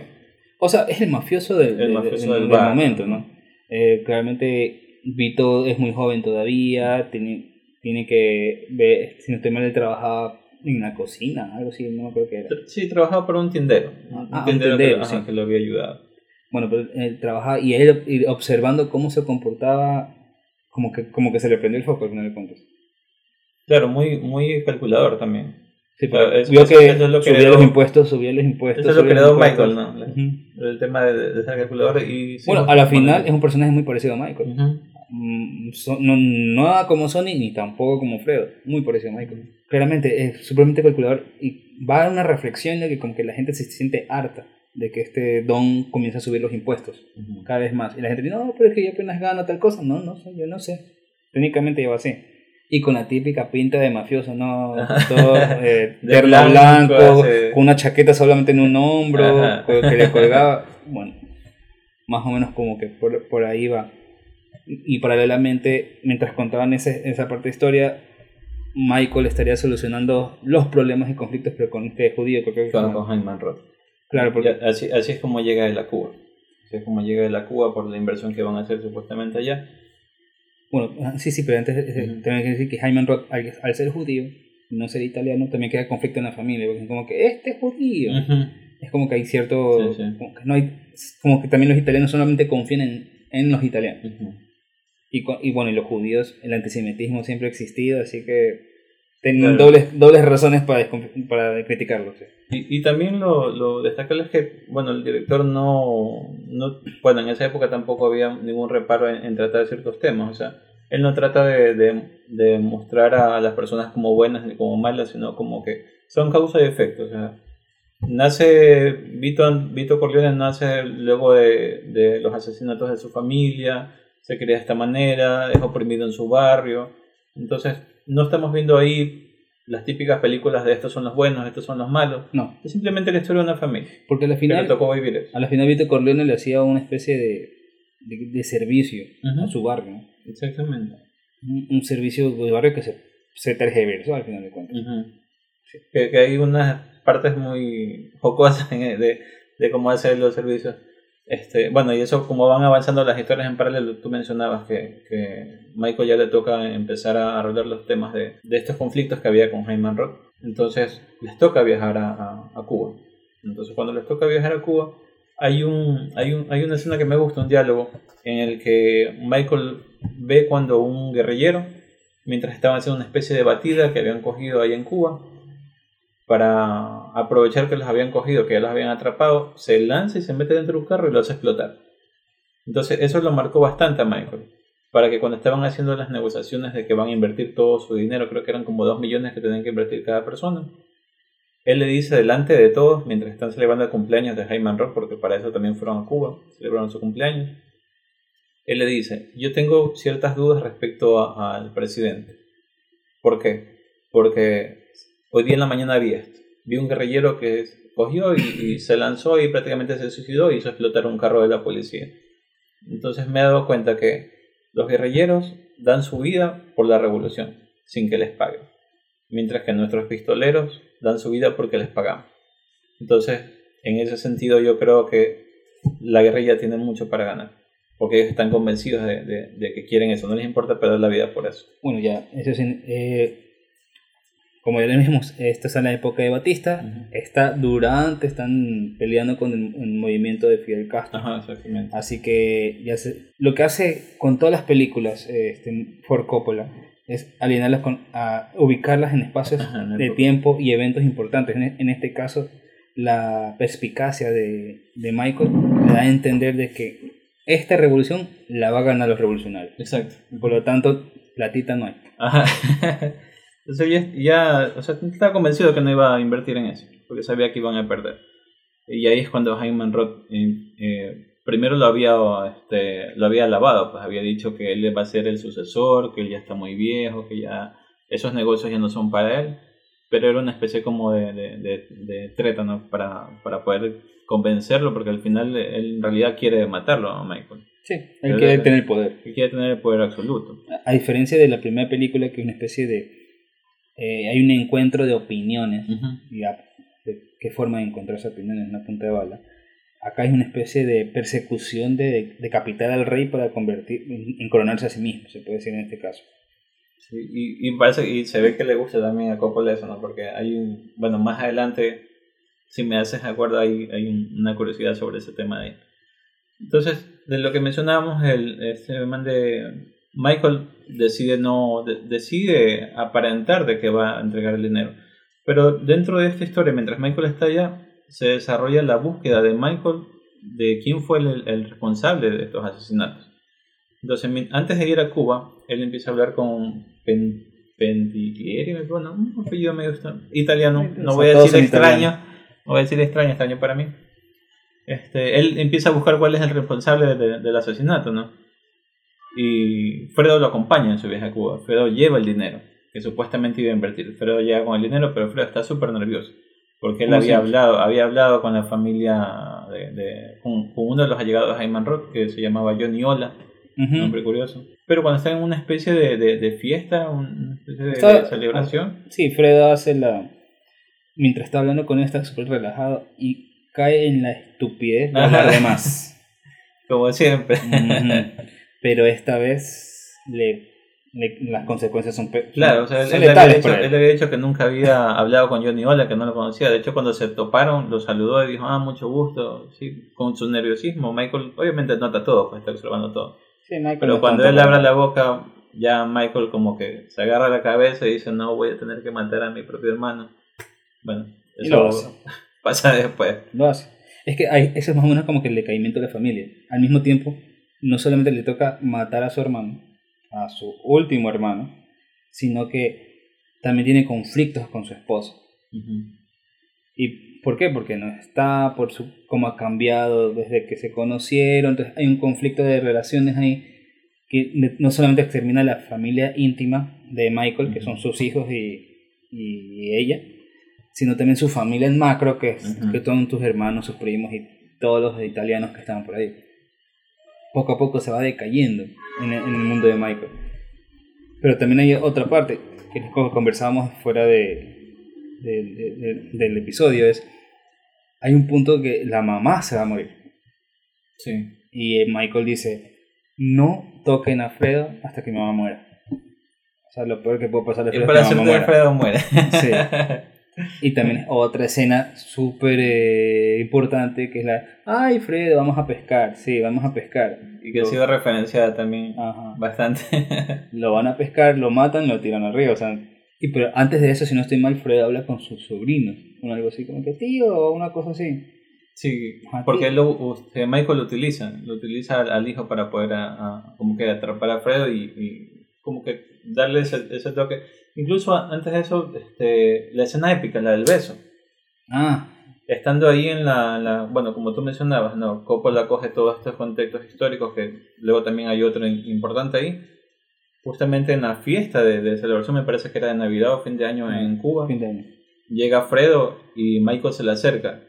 O sea, es el mafioso, del, del, momento, ¿no? Eh, claramente Vito es muy joven todavía, tiene, tiene que ver, si no estoy mal, él trabajaba en una cocina, algo así, no creo que era. Sí, trabajaba para un tindero. Ah, un tindero, que, sí. que, lo había ayudado. Bueno, pero él trabajaba y él observando cómo se comportaba, como que, como que se le prendió el foco al final de cuentas. Claro, muy, muy calculador también. Sí, pero vio que, es lo que subía los impuestos, subía los impuestos. Eso es lo que heredó Michael, ¿no? El tema de, de ser calculador. Y, bueno, a la final es un personaje muy parecido a Michael. Mm, no, no como Sony ni tampoco como Fredo. Muy parecido a Michael. Claramente es supremamente calculador y va a una reflexión de que como que la gente se siente harta de que este don comienza a subir los impuestos cada vez más. Y la gente dice, no, pero es que yo apenas gano tal cosa. No, no sé, yo no sé. Técnicamente lleva así y con la típica pinta de mafioso, ¿no? Todo eh, de blanco, con una chaqueta solamente en un hombro, que le colgaba. Bueno, más o menos como que por, por ahí va. Y, paralelamente, mientras contaban ese, esa parte de historia, Michael estaría solucionando los problemas y conflictos, pero con este judío, creo que con, con Hyman Roth. Claro, porque... así, así es como llega de la Cuba. Así es como llega de la Cuba por la inversión que van a hacer supuestamente allá bueno, ah, sí, sí, pero antes uh tengo que decir que Jaime Rock, al, ser judío no ser italiano, también queda conflicto en la familia, porque es como que este es judío. Es como que hay cierto. Como, que no hay, como que también los italianos solamente confían en, en los italianos. Y, y, bueno, y los judíos, el antisemitismo siempre ha existido, así que tienen dobles, dobles razones para, para criticarlo. Y, y también lo, lo destacable es que, bueno, el director no, no, bueno, en esa época tampoco había ningún reparo en, tratar ciertos temas, o sea, él no trata de, de, de, mostrar a las personas como buenas ni como malas, sino como que son causa y efecto, o sea, nace, Vito, Vito Corleone nace luego de, de los asesinatos de su familia, se cría de esta manera, es oprimido en su barrio, entonces no estamos viendo ahí las típicas películas de estos son los buenos, estos son los malos. No. Es simplemente la historia de una familia. Porque al final, tocó vivir eso. a la final Vito Corleone le hacía una especie de, de, servicio a su barrio. Exactamente. Un, servicio de barrio que se, se tergiversó al final de cuentas. que, que, hay unas partes muy jocosas de, de cómo hacer los servicios. Este, bueno, y eso como van avanzando las historias en paralelo, tú mencionabas que, Michael ya le toca empezar a arreglar los temas de, estos conflictos que había con Jaime Rock. Entonces les toca viajar a, a, Cuba. Entonces cuando les toca viajar a Cuba, hay, un, hay, un, hay una escena que me gusta, un diálogo, en el que Michael ve cuando un guerrillero, mientras estaban haciendo una especie de batida que habían cogido ahí en Cuba, para aprovechar que los habían cogido, que ya los habían atrapado, se lanza y se mete dentro de un carro y lo hace explotar. Entonces eso lo marcó bastante a Michael, para que cuando estaban haciendo las negociaciones de que van a invertir todo su dinero, creo que eran como 2 millones que tenían que invertir cada persona, él le dice delante de todos, mientras están celebrando el cumpleaños de Jaime Rock, porque para eso también fueron a Cuba, celebraron su cumpleaños, él le dice, yo tengo ciertas dudas respecto al presidente. ¿Por qué? Porque hoy día en la mañana vi esto. Vi un guerrillero que cogió y, se lanzó y prácticamente se suicidó y hizo explotar un carro de la policía. Entonces me he dado cuenta que los guerrilleros dan su vida por la revolución, sin que les paguen. Mientras que nuestros pistoleros dan su vida porque les pagamos. Entonces, en ese sentido yo creo que la guerrilla tiene mucho para ganar. Porque ellos están convencidos de, que quieren eso. No les importa perder la vida por eso. Bueno, ya, eso es, eh, como ya le dijimos, esta es en la época de Batista, está durante, están peleando con el, movimiento de Fidel Castro. Ajá, exactamente. Así que ya lo que hace con todas las películas este, Ford Coppola es alinearlas con, a ubicarlas en espacios de tiempo y eventos importantes. En, este caso, la perspicacia de, de Michael le da a entender de que esta revolución la va a ganar los revolucionarios. Exacto. Por lo tanto, platita no hay. Ajá. Entonces ya, o sea, estaba convencido que no iba a invertir en eso, porque sabía que iban a perder. Y ahí es cuando Hyman Roth eh, eh, primero lo había, este, lo había alabado, pues había dicho que él va a ser el sucesor, que él ya está muy viejo, que ya esos negocios ya no son para él, pero era una especie como de, de, de, treta, ¿no? Para, para poder convencerlo, porque al final él en realidad quiere matarlo a Michael. Sí, él quiere tener el poder. Él quiere tener el poder absoluto. A diferencia de la primera película, que es una especie de eh, hay un encuentro de opiniones, y de qué forma de encontrarse opiniones, una punta de bala. Acá hay una especie de persecución de, decapitar al rey para convertir, en coronarse a sí mismo, se puede decir en este caso. y, y, parece, y se ve que le gusta también a Coppola eso, ¿no? Porque hay un, bueno, más adelante, si me haces acuerdo, hay, hay una curiosidad sobre ese tema de Entonces, de lo que mencionábamos, el, este man de Michael decide no decide aparentar de que va a entregar el dinero. Pero dentro de esta historia, mientras Michael está allá, se desarrolla la búsqueda de Michael de quién fue el, responsable de estos asesinatos. Entonces, antes de ir a Cuba, él empieza a hablar con Pen, bueno, un apellido medio italiano, no voy a decir extraño, no voy a decir extraño, extraño para mí. Este, él empieza a buscar cuál es el responsable del asesinato, ¿no? Y Fredo lo acompaña en su viaje a Cuba. Fredo lleva el dinero, que supuestamente iba a invertir. Fredo llega con el dinero, pero Fredo está súper nervioso. Porque él había hablado, había hablado con la familia, de, con, uno de los allegados de Hyman Rock, que se llamaba Johnny Ola, un hombre curioso. Pero cuando está en una especie de, de, fiesta, una especie de, celebración. Sí, Fredo hace la. Mientras está hablando con él, está súper relajado y cae en la estupidez de hablar de más. Como siempre pero esta vez le, las consecuencias son Claro, o sea, él, le había dicho, él, había dicho, que nunca había hablado con Johnny Ola, que no lo conocía. De hecho, cuando se toparon, lo saludó y dijo, ah, mucho gusto. Sí, con su nerviosismo, Michael obviamente nota todo, pues está observando todo. pero cuando él abre la boca, ya Michael como que se agarra la cabeza y dice, no, voy a tener que matar a mi propio hermano. Bueno, eso pasa después. Lo hace. Es que hay, eso es más o menos como que el decaimiento de la familia. Al mismo tiempo, no solamente le toca matar a su hermano, a su último hermano, sino que también tiene conflictos con su esposa. ¿Y por qué? Porque no está, por su cómo ha cambiado desde que se conocieron, entonces hay un conflicto de relaciones ahí que no solamente extermina la familia íntima de Michael, que son sus hijos y, ella, sino también su familia en macro, que, es, que son tus hermanos, sus primos y todos los italianos que estaban por ahí poco a poco se va decayendo en el, mundo de Michael. Pero también hay otra parte que conversábamos fuera de, del episodio, es, hay un punto que la mamá se va a morir. Sí. Y Michael dice, no toquen a Fredo hasta que mi mamá muera. O sea, lo peor que puede pasar es que mi mamá Fredo muere. Sí. Y también otra escena súper eh, importante que es la, ay Fredo, vamos a pescar, sí, vamos a pescar. Y que ha sido referenciada también bastante. lo van a pescar, lo matan, lo tiran al río, o sea, y pero antes de eso, si no estoy mal, Fredo habla con sus sobrinos, con algo así como que tío, o una cosa así. Sí, porque lo, Michael lo utiliza, lo utiliza al, hijo para poder como que atrapar a Fredo y, como que darle ese, ese toque Incluso antes de eso, este, la escena épica, la del beso. Ah. estando ahí en la, la, bueno, como tú mencionabas, ¿no? Coppola coge todos estos contextos históricos que luego también hay otro importante ahí. Justamente en la fiesta de, de celebración, me parece que era de Navidad o fin de año en Cuba, Fin de año. llega Fredo y Michael se le acerca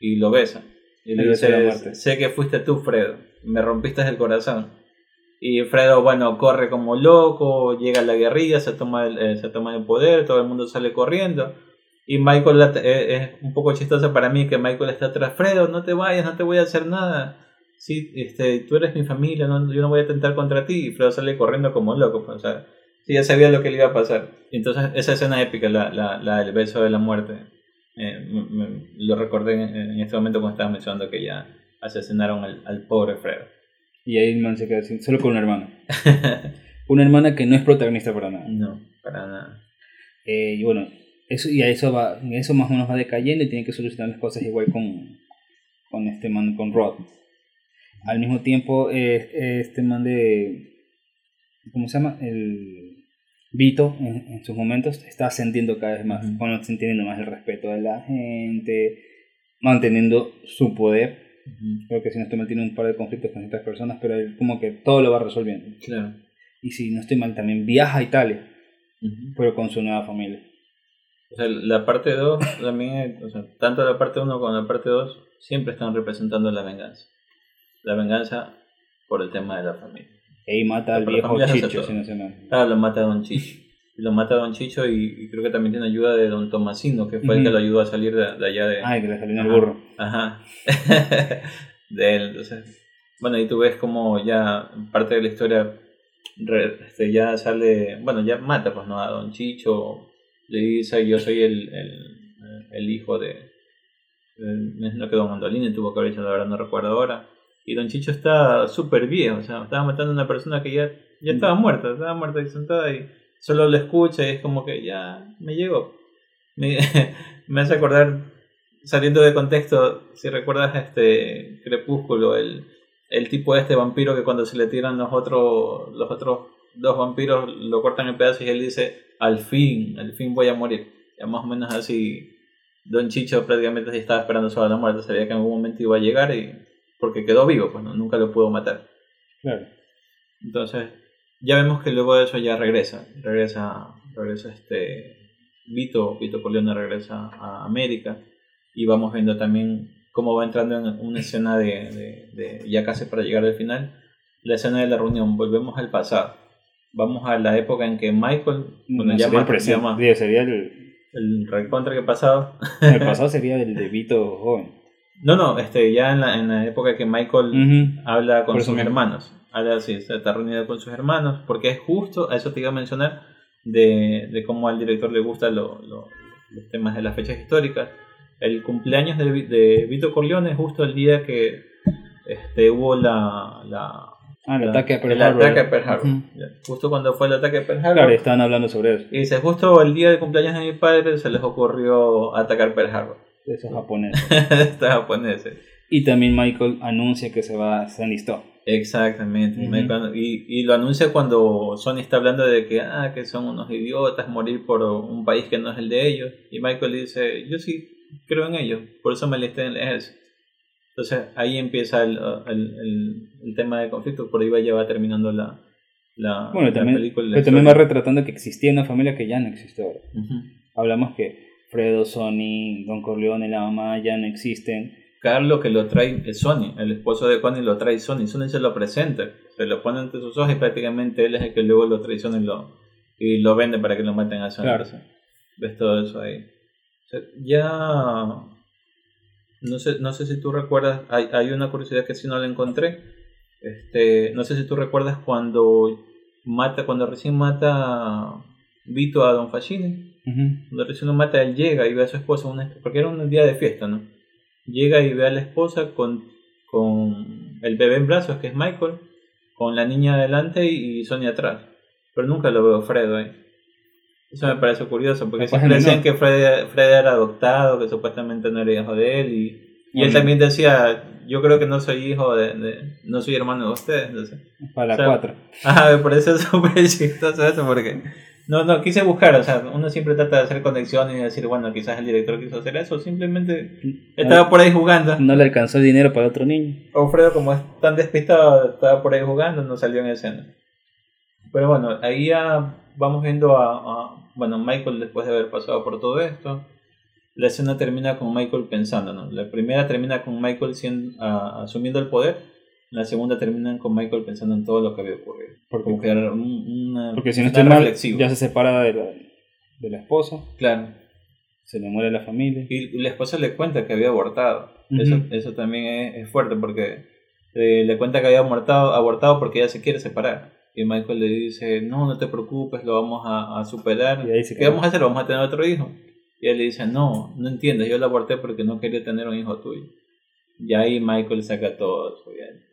y lo besa. Y le dice, sé que fuiste tú, Fredo, me rompiste el corazón. Y Fredo, bueno, corre como loco, llega a la guerrilla, se toma el, eh, se toma el poder, todo el mundo sale corriendo. Y Michael eh, es un poco chistoso para mí que Michael está atrás, Fredo, no te vayas, no te voy a hacer nada. Sí, este, tú eres mi familia, yo no voy a atentar contra ti. Y Fredo sale corriendo como loco, pues, o sea, sí, ya sabía lo que le iba a pasar. Entonces, esa escena épica, la, la, la del beso de la muerte, eh, lo recordé en, en este momento cuando estabas mencionando que ya asesinaron al, al pobre Fredo. Y ahí el man se queda así, solo con una hermana. Una hermana que no es protagonista para nada. no, para nada. Eh, y bueno, eso, y a eso va, eso más o menos va decayendo y tiene que solucionar las cosas igual con, con este man, con Rod. Al mismo tiempo, eh, este man de. ¿Cómo se llama? El. Vito, en, en sus momentos, está ascendiendo cada vez más. Bueno, está más el respeto de la gente, manteniendo su poder. Creo que si no estoy mal, tiene un par de conflictos con ciertas personas, pero él como que todo lo va resolviendo. Claro. Y si no estoy mal, también viaja a Italia, pero con su nueva familia. O sea, la parte 2 también, o sea, tanto la parte 1 como la parte 2 siempre están representando la venganza. La venganza por el tema de la familia. Y mata al viejo Chicho, si no se. Ah, lo mata Don Chicho. Lo mata Don Chicho y, y creo que también tiene ayuda de Don Tomasino, que fue el que lo ayudó a salir de, de allá de... Ay, que le salió en el burro. Ajá. de él, entonces. Bueno, y tú ves como ya parte de la historia re- este, ya sale, bueno, ya mata pues no a Don Chicho, le dice yo soy el, el, el hijo de, el- me imagino que Don Andolini tuvo que haber hecho, la verdad no recuerdo ahora. Y Don Chicho está súper viejo, o sea, estaba matando a una persona que ya, ya estaba muerta, estaba muerta y sentada y solo lo escucha y es como que ya me llegó. Me, me hace acordar, saliendo de contexto, si recuerdas este Crepúsculo, el, el tipo este vampiro que cuando se le tiran los otros, los otros dos vampiros lo cortan en pedazos y él dice, al fin, al fin voy a morir. Ya más o menos así, Don Chicho prácticamente sí estaba esperando solo la muerte, sabía que en algún momento iba a llegar y porque quedó vivo, pues no, nunca lo pudo matar. Claro. Entonces, ya vemos que luego de eso ya regresa, regresa, regresa este Vito, Vito Corleone regresa a América y vamos viendo también cómo va entrando en una escena de, de- de- ya casi para llegar al final, la escena de la reunión, volvemos al pasado, vamos a la época en que Michael, bueno, No, ya sería Digo, sería el, el recontra que pasado, el pasado sería el de Vito joven. no, no, este, ya en la, en la época que Michael Ujú. habla con Por sus hermanos. Habla así, se está reunido con sus hermanos, porque es justo, a eso te iba a mencionar, de, de cómo al director le gustan lo- lo- los temas de las fechas históricas. El cumpleaños de, de Vito Corleone es justo el día que este, hubo la, la- Ah, el ataque a Pearl el Harbor. ataque a Pearl Harbor. Ujú. Ya, Justo cuando fue el ataque a Pearl Harbor. Claro, estaban hablando sobre eso. Y dice, justo el día de cumpleaños de mi padre se les ocurrió atacar Pearl Harbor. Esos japoneses. Estos japoneses. Y también Michael anuncia que se va, se enlistó. Exactamente. Ujú. Me- cuando- y, y lo anuncia cuando Sony está hablando de que, ah, que son unos idiotas, morir por un país que no es el de ellos. Y Michael dice, yo sí creo en ellos, por eso me listé en el ejército. Entonces ahí empieza el, el, el- el tema de conflicto, por ahí va, ya va terminando la, la, Bueno, la también, película. la pero también va retratando que existía una familia que ya no existe ahora. Ujú. Hablamos que Fredo, Sonny, Don Corleone, la mamá ya no existen. Carlos que lo trae es Sony, el esposo de Connie lo trae Sony, Sony se lo presenta, se lo pone ante sus ojos y prácticamente él es el que luego lo traiciona y lo, y lo vende para que lo maten a Sony. Claro. Ves todo eso ahí. Sea, ya no sé, no sé si tú recuerdas, hay, hay una curiosidad que sí no la encontré. Este, no sé si tú recuerdas cuando mata, cuando recién mata Vito a Don Fascini. Ujú. Cuando recién lo mata, él llega y ve a su esposa, una- porque era un día de fiesta, ¿no? Llega y ve a la esposa con, con el bebé en brazos, que es Michael, con la niña adelante y Sonia atrás. Pero nunca lo veo Fredo ahí. Eso me parece curioso, porque siempre no. decían que Fred, Fred era adoptado, que supuestamente no era hijo de él, y, y él también decía, yo creo que no soy hijo de, de- no soy hermano de ustedes. Entonces, Para O sea, 4. Ajá, me parece súper chistoso eso porque No, no, quise buscar, o sea, uno siempre trata de hacer conexiones y decir, bueno, quizás el director quiso hacer eso, simplemente estaba por ahí jugando. No le alcanzó el dinero para otro niño. Alfredo, como es tan despistado, estaba por ahí jugando, no salió en escena. Pero bueno, ahí ya vamos viendo a, bueno, Michael después de haber pasado por todo esto. La escena termina con Michael pensando, ¿no? La primera termina con Michael siendo, asumiendo el poder la segunda termina con Michael pensando en todo lo que había ocurrido. Porque, una, porque si no estoy mal, ya se separa de la, de la esposa. Claro. Se le muere la familia. Y la esposa le cuenta que había abortado. eso, eso también es, fuerte porque eh, le cuenta que había abortado, abortado porque ella se quiere separar. Y Michael le dice, no, no te preocupes, lo vamos a, a superar. ¿Qué vamos a hacer? ¿Vamos a tener otro hijo? Y él le dice, no, no entiendes, yo la aborté porque no quería tener un hijo tuyo. Y ahí Michael saca todo,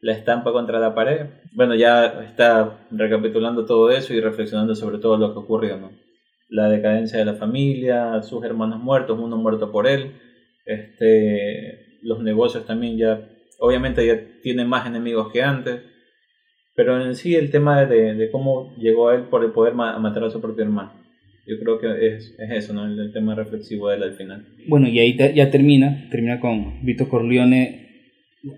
la estampa contra la pared. Bueno, ya está recapitulando todo eso y reflexionando sobre todo lo que ocurrió, ¿no? La decadencia de la familia, sus hermanos muertos, uno muerto por él, este, los negocios también ya, obviamente ya tiene más enemigos que antes, pero en sí el tema de, de cómo llegó a él por el poder matar a su propio hermano. Yo creo que es, es eso, ¿no? El, tema reflexivo de él al final. Bueno, y ahí ya termina, termina con Vito Corleone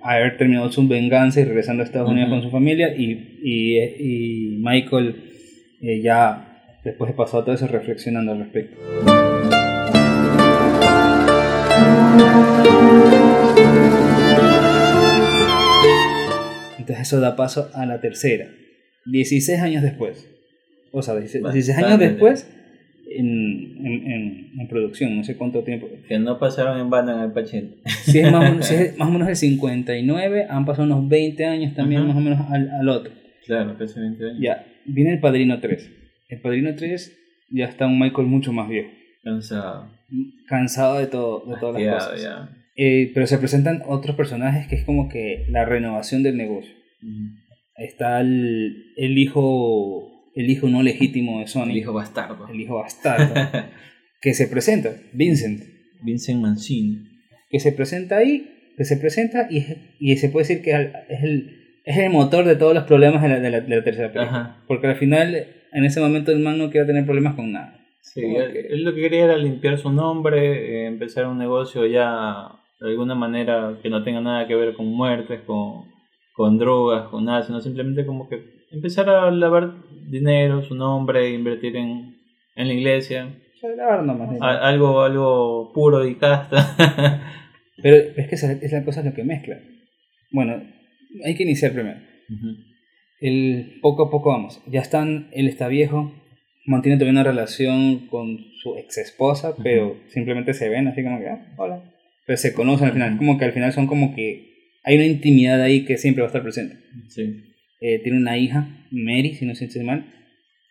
haber terminado su venganza y regresando a Estados Unidos con su familia y, y, y Michael eh, ya después de pasado todo eso reflexionando al respecto. Entonces eso da paso a la tercera. 16 años después. O sea, 16 años después en, en, en, producción, no sé cuánto tiempo. Que no pasaron en banda en el Pachín. Si es más, más o menos el 59, han pasado unos 20 años también más o menos al, al otro. Claro, casi 20 años. Ya, viene el Padrino 3. El Padrino 3 ya está un Michael mucho más viejo. Cansado. Cansado de, todo, de todas las cosas. Ya. Eh, pero se presentan otros personajes que es como que la renovación del negocio. Está el, el hijo el hijo no legítimo de Sony. El hijo bastardo. El hijo bastardo. que se presenta, Vincent. Vincent Mancini. Que se presenta ahí, que se presenta y, y se puede decir que es el, es el motor de todos los problemas de la, de la, tercera película. Porque al final, en ese momento, el man no quiere tener problemas con nada. Sí, él, lo que quería era limpiar su nombre, eh, empezar un negocio ya de alguna manera que no tenga nada que ver con muertes, con, con drogas, con nada, sino simplemente como que empezar a lavar dinero, su nombre, invertir en, en la iglesia. algo, algo puro y casta. Pero es que esa es la cosa lo que mezcla. Bueno, hay que iniciar primero. el, poco a poco vamos. Ya están, él está viejo, mantiene todavía una relación con su ex esposa, pero simplemente se ven así como que, ah, hola. Pero se conocen al final, como que al final son como que hay una intimidad ahí que siempre va a estar presente. Sí. Eh, tiene una hija, Mary, si no se mal,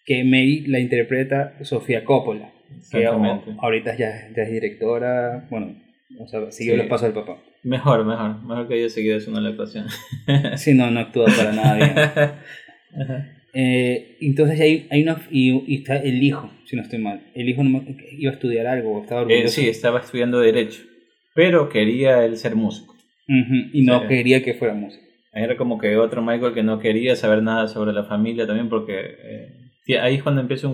que Mary la interpreta Sofía Coppola, que ahorita ya, ya, es directora, bueno, o sea, siguió los pasos del papá. Mejor, mejor, mejor que haya seguido haciendo la actuación. sí, no, no actúa para nada bien. Eh, entonces hay, hay una y, está el hijo, si no estoy mal. El hijo iba a estudiar algo, estaba eh, sí, estaba estudiando derecho, pero quería él ser músico. y no quería que fuera músico. Era como que otro Michael que no quería saber nada sobre la familia también porque eh, ahí es cuando empieza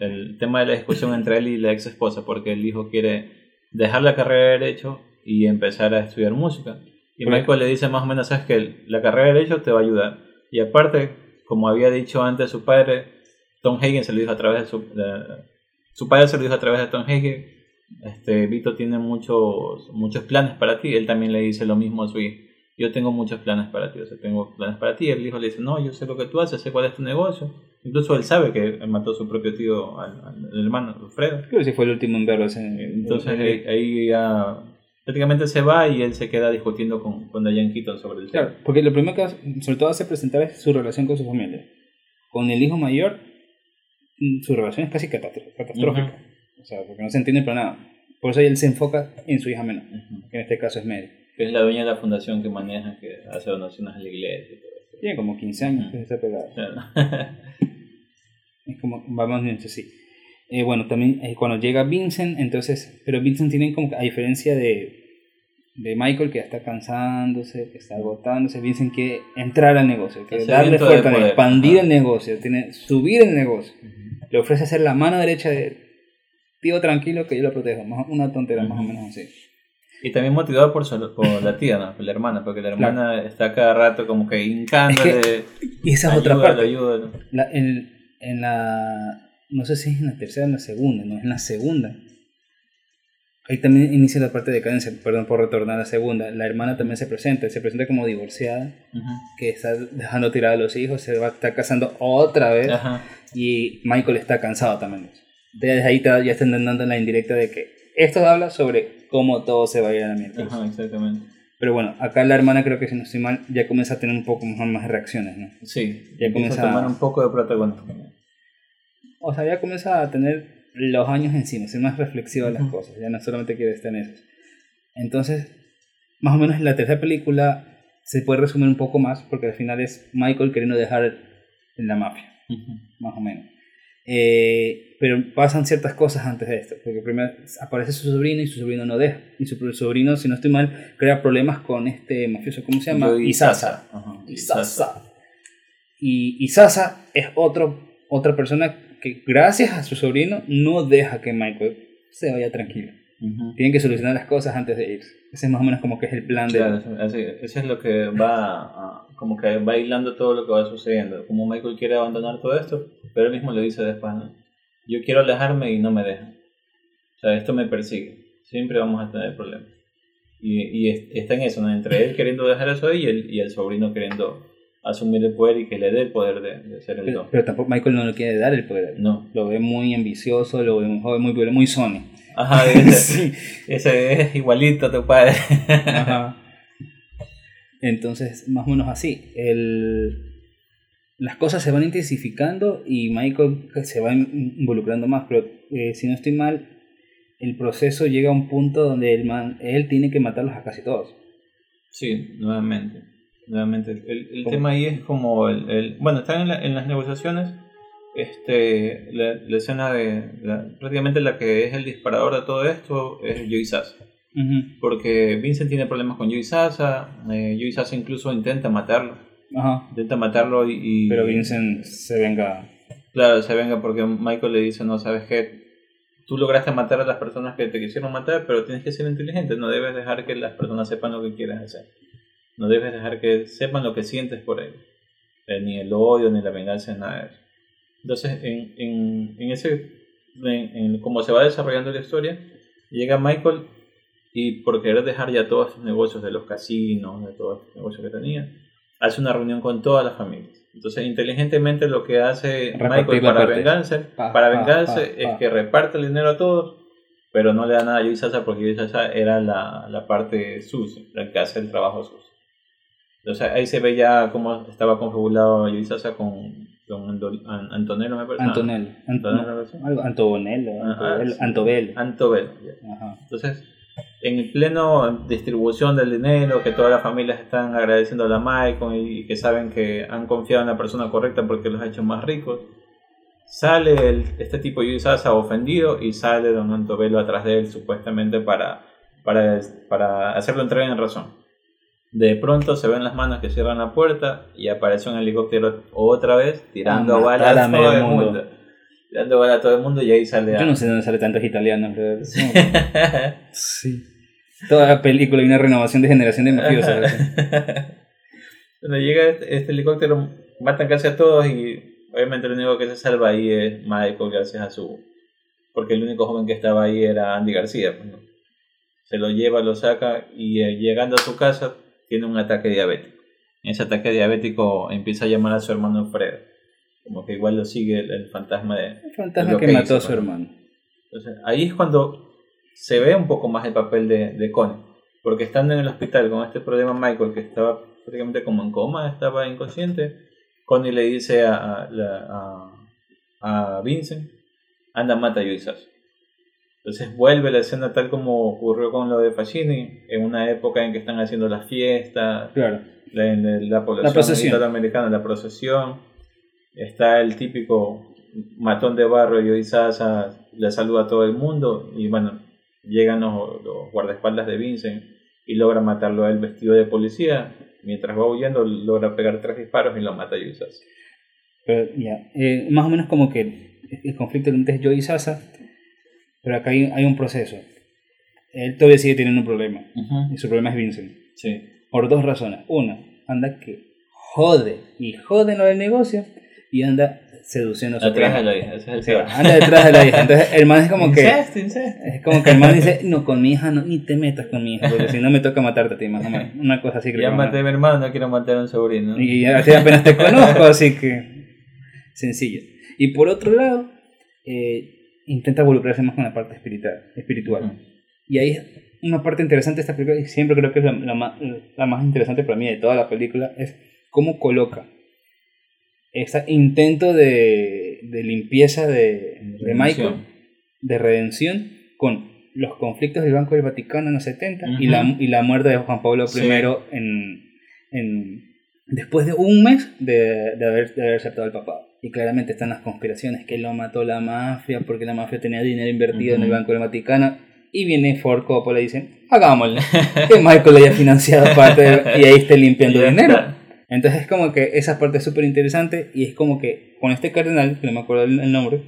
el, tema de la discusión entre él y la ex esposa porque el hijo quiere dejar la carrera de derecho y empezar a estudiar música. Y Michael le dice más o menos, sabes que la carrera de derecho te va a ayudar. Y aparte, como había dicho antes su padre, Tom Hagen se lo dijo a través de su... su padre se lo dijo a través de Tom Hagen, este, Vito tiene muchos, muchos planes para ti, él también le dice lo mismo a su hijo yo tengo muchos planes para ti, o sea, tengo planes para ti. El hijo le dice, no, yo sé lo que tú haces, sé cuál es tu negocio. Incluso él sabe que mató a su propio tío, al, hermano, Alfredo. Creo que sí fue el último en verlo. Entonces ahí, ya prácticamente se va y él se queda discutiendo con, con Diane Keaton sobre el tema. Claro, porque lo primero que sobre todo hace presentar es su relación con su familia. Con el hijo mayor, mm, su relación es casi catastrófica. O sea, porque no se entiende para nada. Por eso él se enfoca en su hija menor, que en este caso es Mary que es la dueña de la fundación que maneja, que hace donaciones a la iglesia y todo eso. Tiene como 15 años que está pegado. es como, vamos viendo así. Eh, bueno, también eh, cuando llega Vincent, entonces, pero Vincent tiene como, a diferencia de, de Michael, que está cansándose, que está agotándose, Vincent quiere entrar al negocio, quiere darle fuerza, expandir el negocio, tiene, subir el negocio. le ofrece ser la mano derecha de tío tranquilo que yo lo protejo. Más- Una tontera más o menos así. Y también motivado por, su- por la tía, ¿no? Por la hermana, porque la hermana está cada rato como que hincándole. Y esa es otra parte. ayúdalo. La- en, en la. No sé si es en la tercera o en la segunda, no, es en la segunda. Ahí también inicia la parte de cadencia, perdón por retornar a la segunda. La hermana también se presenta, se presenta como divorciada, que está dejando tirar a los hijos, se va a estar casando otra vez Ajá. y Michael está cansado también. de eso. Desde ahí te- ya están dando la indirecta de que esto habla sobre cómo todo se va a ir a la mierda. Ajá, exactamente. Pero bueno, acá la hermana creo que si no estoy mal ya comienza a tener un poco más, más reacciones, ¿no? Sí, Ya comienza a tomar un poco de protagonismo. O sea, ya comienza a tener los años encima, ser más reflexiva de las cosas, ya no solamente quiere estar en eso. Entonces, más o menos en la tercera película se puede resumir un poco más, porque al final es Michael queriendo dejar en la mafia, más o menos. Eh, pero pasan ciertas cosas antes de esto, porque primero aparece su sobrino y su sobrino no deja. Y su sobrino, si no estoy mal, crea problemas con este mafioso, ¿cómo se llama? Isasa. Isasa. Y Isasa es otro, otra persona que gracias a su sobrino no deja que Michael se vaya tranquilo. Ujú. Tienen que solucionar las cosas antes de irse. Ese es más o menos como que es el plan de... Claro, así, eso es lo que va, a- como que va hilando todo lo que va sucediendo. Como Michael quiere abandonar todo esto, pero él mismo le dice después, ¿no? yo quiero alejarme y no me dejan. O sea, esto me persigue. Siempre vamos a tener problemas. Y, y es- está en eso, ¿no? entre él queriendo dejar eso y el, y el sobrino queriendo asumir el poder y que le dé el poder de, de ser el Pero, don. pero tampoco Michael no le quiere dar el poder. No. Lo ve muy ambicioso, lo ve muy joven, muy, muy Sony. Ajá, ese, Sí. ese es igualito a tu padre. Ajá. Entonces, más o menos así. El, las cosas se van intensificando y Michael se va in- involucrando más, pero eh, si no estoy mal, el proceso llega a un punto donde el man, él tiene que matarlos a casi todos. Sí, nuevamente. Nuevamente. El, el tema ahí es como el, el- bueno, están en, la- en las negociaciones. Este, la, la escena de la- prácticamente la que es el disparador de todo esto es Joey Sasa. Porque Vincent tiene problemas con Joey Sasa. Eh, Joey Sasa incluso intenta matarlo. Ajá. Intenta matarlo y, y- Pero Vincent se venga. Claro, se venga porque Michael le dice, no, sabes qué, tú lograste matar a las personas que te quisieron matar, pero tienes que ser inteligente, no debes dejar que las personas sepan lo que quieres hacer. No debes dejar que sepan lo que sientes por ellos. Eh, ni el odio, ni la venganza, nada de eso. Entonces, en, en, en ese, en, cómo se va desarrollando la historia, llega Michael y por querer dejar ya todos estos negocios de los casinos, de todos estos negocios que tenía, hace una reunión con todas las familias. Entonces, inteligentemente lo que hace Repartir Michael para vengarse, Pa, para pa, vengarse pa, es que reparte el dinero a todos, pero no le da nada a Sasa porque Sasa era la, la parte sucia, la que hace el trabajo sucio. Entonces ahí se ve ya cómo estaba Joey Sasa con, con Ando- An- Antonello, me parece. Antonello. Antonello. Ah, Antobello. sí. Antobello. Antobello, ya. Ajá. Entonces, en el pleno distribución del dinero, que todas las familias están agradeciendo a la Michael y que saben que han confiado en la persona correcta porque los ha hecho más ricos, sale el- este tipo de Sasa ofendido y sale Don Antobello atrás de él supuestamente para, para, para hacerlo entrar en razón. De pronto se ven las manos que cierran la puerta y aparece un helicóptero otra vez tirando balas a todo el mundo. mundo. Tirando balas a todo el mundo y ahí sale... Yo no sé de dónde sale tantos italianos. pero- Sí. Toda la película y una renovación de generación de mafiosos. Cuando llega este, este helicóptero, matan casi a todos y obviamente lo único que se salva ahí es Michael gracias a su... Porque el único joven que estaba ahí era Andy García. pues, ¿no? Se lo lleva, lo saca y eh, llegando a su casa tiene un ataque diabético. En ese ataque diabético empieza a llamar a su hermano Alfredo. Como que igual lo sigue el, el fantasma de... El fantasma que que mató hizo, a su ¿no? hermano. Entonces, ahí es cuando se ve un poco más el papel de, de Connie. Porque estando en el hospital con este problema Michael, que estaba prácticamente como en coma, estaba inconsciente, Connie le dice a, a, a, a Vincent, anda, mata a Sasso". Entonces vuelve la escena tal como ocurrió con lo de Facini, en una época en que están haciendo las fiestas, Claro. la, la, la población procesión. americana, la procesión. Está el típico matón de barro y Sasa le saluda a todo el mundo y bueno, llegan los, los guardaespaldas de Vincent y logra matarlo a él vestido de policía. Mientras va huyendo logra pegar tres disparos y lo mata a Sasa. Pero ya, eh, más o menos como que el, el conflicto entre Joe y Sasa, pero acá hay, hay un proceso. Él todavía sigue teniendo un problema, y su problema es Vincent. Sí. Por dos razones. Una, anda que jode y jode lo del negocio, y anda seduciendo a su Atrás de la hija, ese es el peor. anda detrás de la hija. Entonces el man es como que... Incesto. Es como que el man dice, no, con mi hija no, ni te metas con mi hija, porque si no me toca matarte a ti, más o menos. Una cosa así creo Ya maté a mi hermano, no quiero matar a un sobrino. Y así apenas te conozco, así que sencillo. Y por otro lado, eh, intenta involucrarse más con la parte espiritual. espiritual. Ujú. Y ahí es una parte interesante de esta película, y siempre creo que es la, la más, la más interesante para mí de toda la película, es cómo coloca ese intento de, de limpieza de, de Michael, de redención, con los conflictos del Banco del Vaticano en los 70 y, la, y la muerte de Juan Pablo I Sí. en, en- después de un mes de, de haber, de haber aceptado el papado. Y claramente están las conspiraciones, que lo mató la mafia, porque la mafia tenía dinero invertido en el. Banco del Vaticano. Y viene Ford Coppola y dice, hagámoslo. que Michael haya financiado parte de- y ahí esté limpiando dinero. Entonces es como que esa parte es súper interesante y es como que con este cardenal, que no me acuerdo el, el nombre,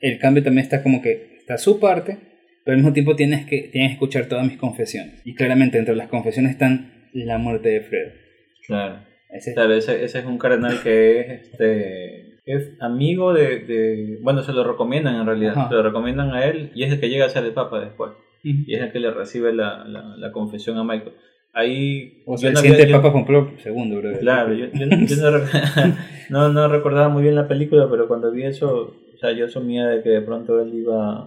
el cambio también está como que está su parte, pero al mismo tiempo tienes que, tienes que escuchar todas mis confesiones. Y claramente entre las confesiones están la muerte de Fredo. Claro. Ese- Claro, ese, ese es un cardenal que es este es amigo de, de- bueno se lo recomiendan en realidad Ajá. se lo recomiendan a él y es el que llega a ser el papa después y es el que le recibe la, la, la confesión a Michael ahí O sea, el no siguiente había- yo- Papa Juan Pablo II, bro. claro yo, yo no- yo no, no, no recordaba muy bien la película pero cuando vi eso o sea yo asumía de que de pronto él iba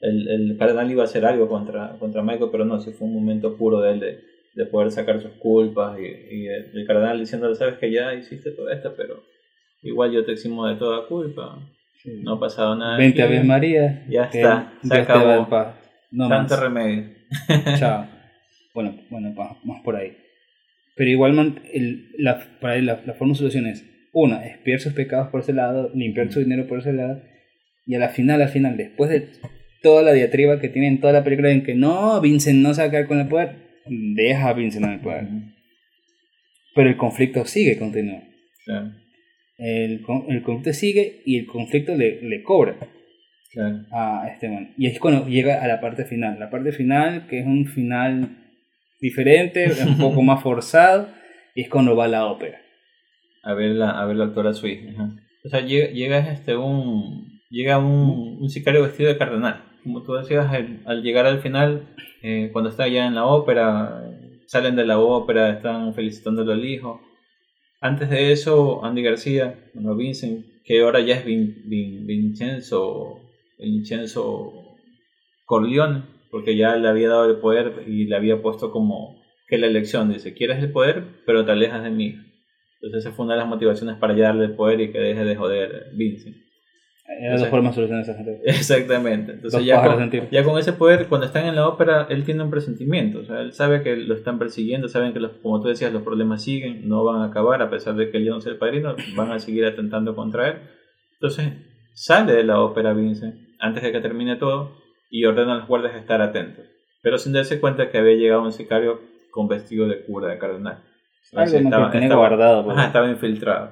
el, el cardenal iba a hacer algo contra, contra Michael pero no sí fue un momento puro de él de, de poder sacar sus culpas y, y el, cardenal diciéndole sabes que ya hiciste todo esto pero igual yo te eximo de toda culpa Sí. no ha pasado nada 20 aquí, Aves María. Ya está, se te va acabó. paz. No tanto más. remedio Chao. Bueno, bueno, más por ahí. Pero igual el- la, para él la, la forma de solución es, una, expiar sus pecados por ese lado, limpiar su dinero por ese lado, y a la final, al final, después de toda la diatriba que tiene en toda la película en que no, Vincent no se va a quedar con el poder, deja a Vincent en el poder. Pero el conflicto sigue, continúa. claro, El, el conflicto sigue y el conflicto le, le cobra claro. a este man. Y es cuando llega a la parte final. La parte final, que es un final diferente, un poco más forzado, y es cuando va a la ópera. a ver la, a ver la actora su hija. ajá. O sea, llega, llega este un llega un, un sicario vestido de cardenal. Como tú decías, al, llegar al final, eh, cuando está ya en la ópera, salen de la ópera, están felicitándolo al hijo. Antes de eso, Andy García, bueno, Vincent, que ahora ya es Vin- Vin- Vincenzo, Vincenzo Corleone, porque ya le había dado el poder y le había puesto como que la elección dice, quieres el poder, pero te alejas de mí. Entonces esa fue una de las motivaciones para ya darle el poder y que deje de joder Vincent. Hay dos formas de solucionar esa gente. Exactamente. Entonces ya con, ya con ese poder, cuando están en la ópera, él tiene un presentimiento. O sea, él sabe que lo están persiguiendo, saben que, los, como tú decías, los problemas siguen, no van a acabar, a pesar de que él ya no sea el padrino, van a seguir atentando contra él. Entonces sale de la ópera Vincent antes de que termine todo y ordena a los guardias estar atentos. Pero sin darse cuenta que había llegado un sicario con vestido de cura, de cardenal. Algo más que tenía guardado. pues. Ajá, estaba infiltrado.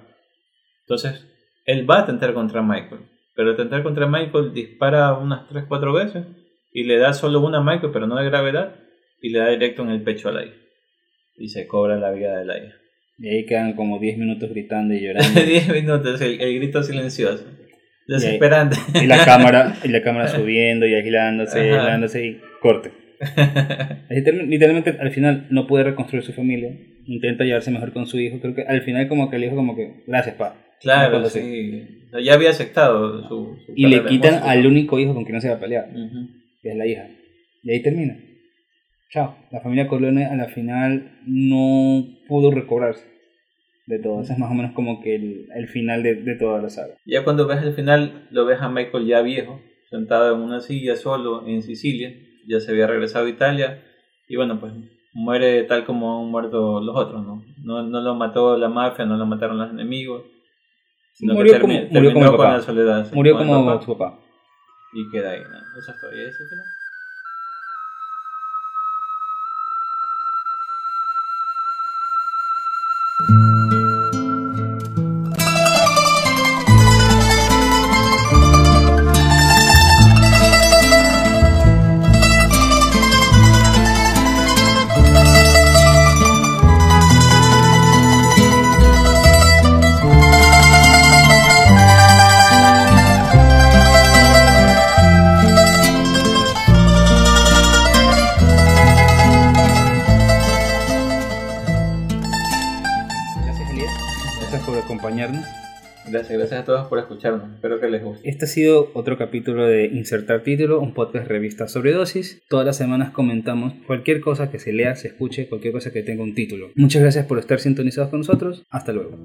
Entonces, él va a atentar contra Michael. Pero atentar contra Michael dispara unas 3-4 veces y le da solo una a Michael, pero no de gravedad, y le da directo en el pecho a la hija. Y se cobra la vida de la hija. Y ahí quedan como 10 minutos gritando y llorando. 10 minutos, el, el grito silencioso. Desesperante. y la cámara, y la cámara subiendo y agilándose, y agilándose y corte. Literal- Literalmente al final no puede reconstruir su familia. Intenta llevarse mejor con su hijo. Creo que al final como que el hijo como que, gracias pa. Claro, así. sí. Sea, ya había aceptado su. su Y le quitan al único hijo con quien no se va a pelear, Ujú. que es la hija. Y ahí termina. Chao. La familia Corleone a la final no pudo recobrarse de todo. Ese es más o menos como que el, el final de, de toda la saga. Ya cuando ves el final, lo ves a Michael ya viejo, sentado en una silla solo en Sicilia, ya se había regresado a Italia, y bueno, pues muere tal como han muerto los otros, ¿no? No, no lo mató la mafia, no lo mataron los enemigos, sino Murió que como- termi- murió como el terminó con papá. la soledad. Murió como su papá. Y queda ahí, ¿no? Esa historia, ese final. Gracias, a todos por escucharnos. Espero que les guste. Este ha sido otro capítulo de Insertar Título, un podcast revista sobre dosis. Todas las semanas comentamos cualquier cosa que se lea, se escuche, cualquier cosa que tenga un título. Muchas gracias por estar sintonizados con nosotros. Hasta luego.